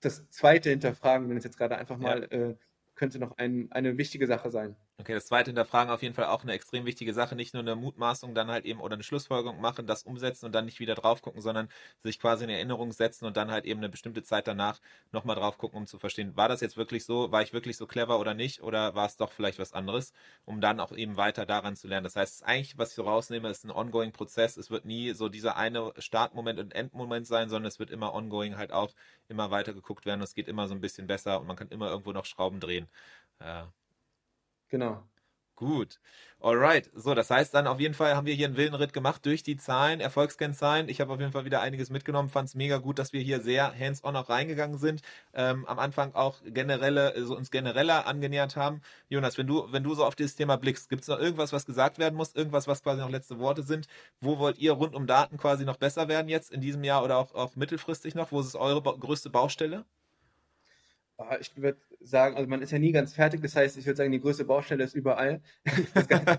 das zweite Hinterfragen, wenn es jetzt gerade einfach mal ja. äh, könnte noch ein, eine wichtige Sache sein. Okay, das zweite Hinterfragen auf jeden Fall auch eine extrem wichtige Sache. Nicht nur eine Mutmaßung dann halt eben oder eine Schlussfolgerung machen, das umsetzen und dann nicht wieder drauf gucken, sondern sich quasi in Erinnerung setzen und dann halt eben eine bestimmte Zeit danach nochmal drauf gucken, um zu verstehen, war das jetzt wirklich so, war ich wirklich so clever oder nicht oder war es doch vielleicht was anderes, um dann auch eben weiter daran zu lernen. Das heißt, eigentlich, was ich so rausnehme, ist ein ongoing Prozess. Es wird nie so dieser eine Startmoment und Endmoment sein, sondern es wird immer ongoing halt auch immer weiter geguckt werden. Es geht immer so ein bisschen besser und man kann immer irgendwo noch Schrauben drehen. Ja. Genau. Gut. Alright. So, das heißt dann auf jeden Fall haben wir hier einen wilden Ritt gemacht durch die Zahlen, Erfolgskennzahlen. Ich habe auf jeden Fall wieder einiges mitgenommen, fand es mega gut, dass wir hier sehr hands-on auch reingegangen sind. Ähm, am Anfang auch generelle, also uns genereller angenähert haben. Jonas, wenn du, wenn du so auf dieses Thema blickst, gibt es noch irgendwas, was gesagt werden muss, irgendwas, was quasi noch letzte Worte sind? Wo wollt ihr rund um Daten quasi noch besser werden jetzt in diesem Jahr oder auch, auch mittelfristig noch? Wo ist eure größte Baustelle? Ah, ich würde sagen, also man ist ja nie ganz fertig. Das heißt, ich würde sagen, die größte Baustelle ist überall. Das ganze,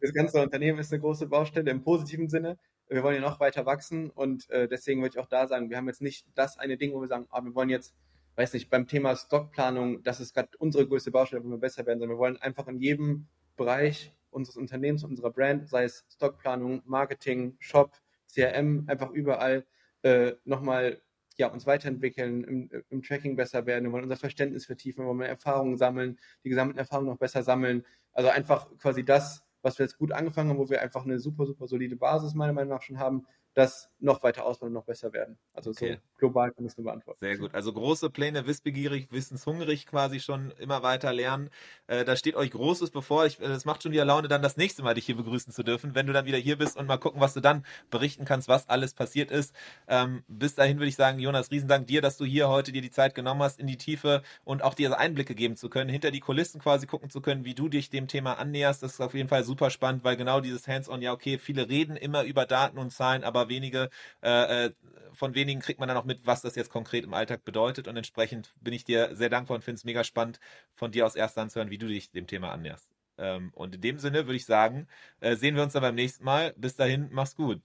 das ganze, Unternehmen ist eine große Baustelle im positiven Sinne. Wir wollen ja noch weiter wachsen und äh, deswegen würde ich auch da sagen, wir haben jetzt nicht das eine Ding, wo wir sagen, ah, wir wollen jetzt, weiß nicht, beim Thema Stockplanung, das ist gerade unsere größte Baustelle, wo wir besser werden, sondern wir wollen einfach in jedem Bereich unseres Unternehmens, unserer Brand, sei es Stockplanung, Marketing, Shop, CRM, einfach überall äh, nochmal ja, uns weiterentwickeln, im, im Tracking besser werden, wir wollen unser Verständnis vertiefen, wir wollen Erfahrungen sammeln, die gesammelten Erfahrungen noch besser sammeln. Also einfach quasi das, was wir jetzt gut angefangen haben, wo wir einfach eine super, super solide Basis meiner Meinung nach schon haben, das noch weiter ausbauen und noch besser werden. Also okay. so global kann ich es nur beantworten. Sehr gut. Also große Pläne, wissbegierig, wissenshungrig quasi schon immer weiter lernen. Äh, da steht euch Großes bevor. Es äh, macht schon wieder Laune, dann das nächste Mal dich hier begrüßen zu dürfen, wenn du dann wieder hier bist und mal gucken, was du dann berichten kannst, was alles passiert ist. Ähm, bis dahin würde ich sagen, Jonas, Riesendank dir, dass du hier heute dir die Zeit genommen hast, in die Tiefe und auch dir Einblicke geben zu können, hinter die Kulissen quasi gucken zu können, wie du dich dem Thema annäherst. Das ist auf jeden Fall super spannend, weil genau dieses Hands-on, ja okay, viele reden immer über Daten und Zahlen, aber wenige, äh, äh, von wenigen kriegt man dann auch mit, was das jetzt konkret im Alltag bedeutet. Und entsprechend bin ich dir sehr dankbar und finde es mega spannend, von dir aus erster Hand zu hören, wie du dich dem Thema annäherst. Ähm, und in dem Sinne würde ich sagen, äh, sehen wir uns dann beim nächsten Mal. Bis dahin, mach's gut.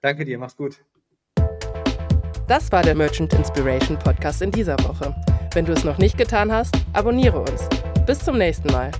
Danke dir, mach's gut. Das war der Merchant Inspiration Podcast in dieser Woche. Wenn du es noch nicht getan hast, abonniere uns. Bis zum nächsten Mal.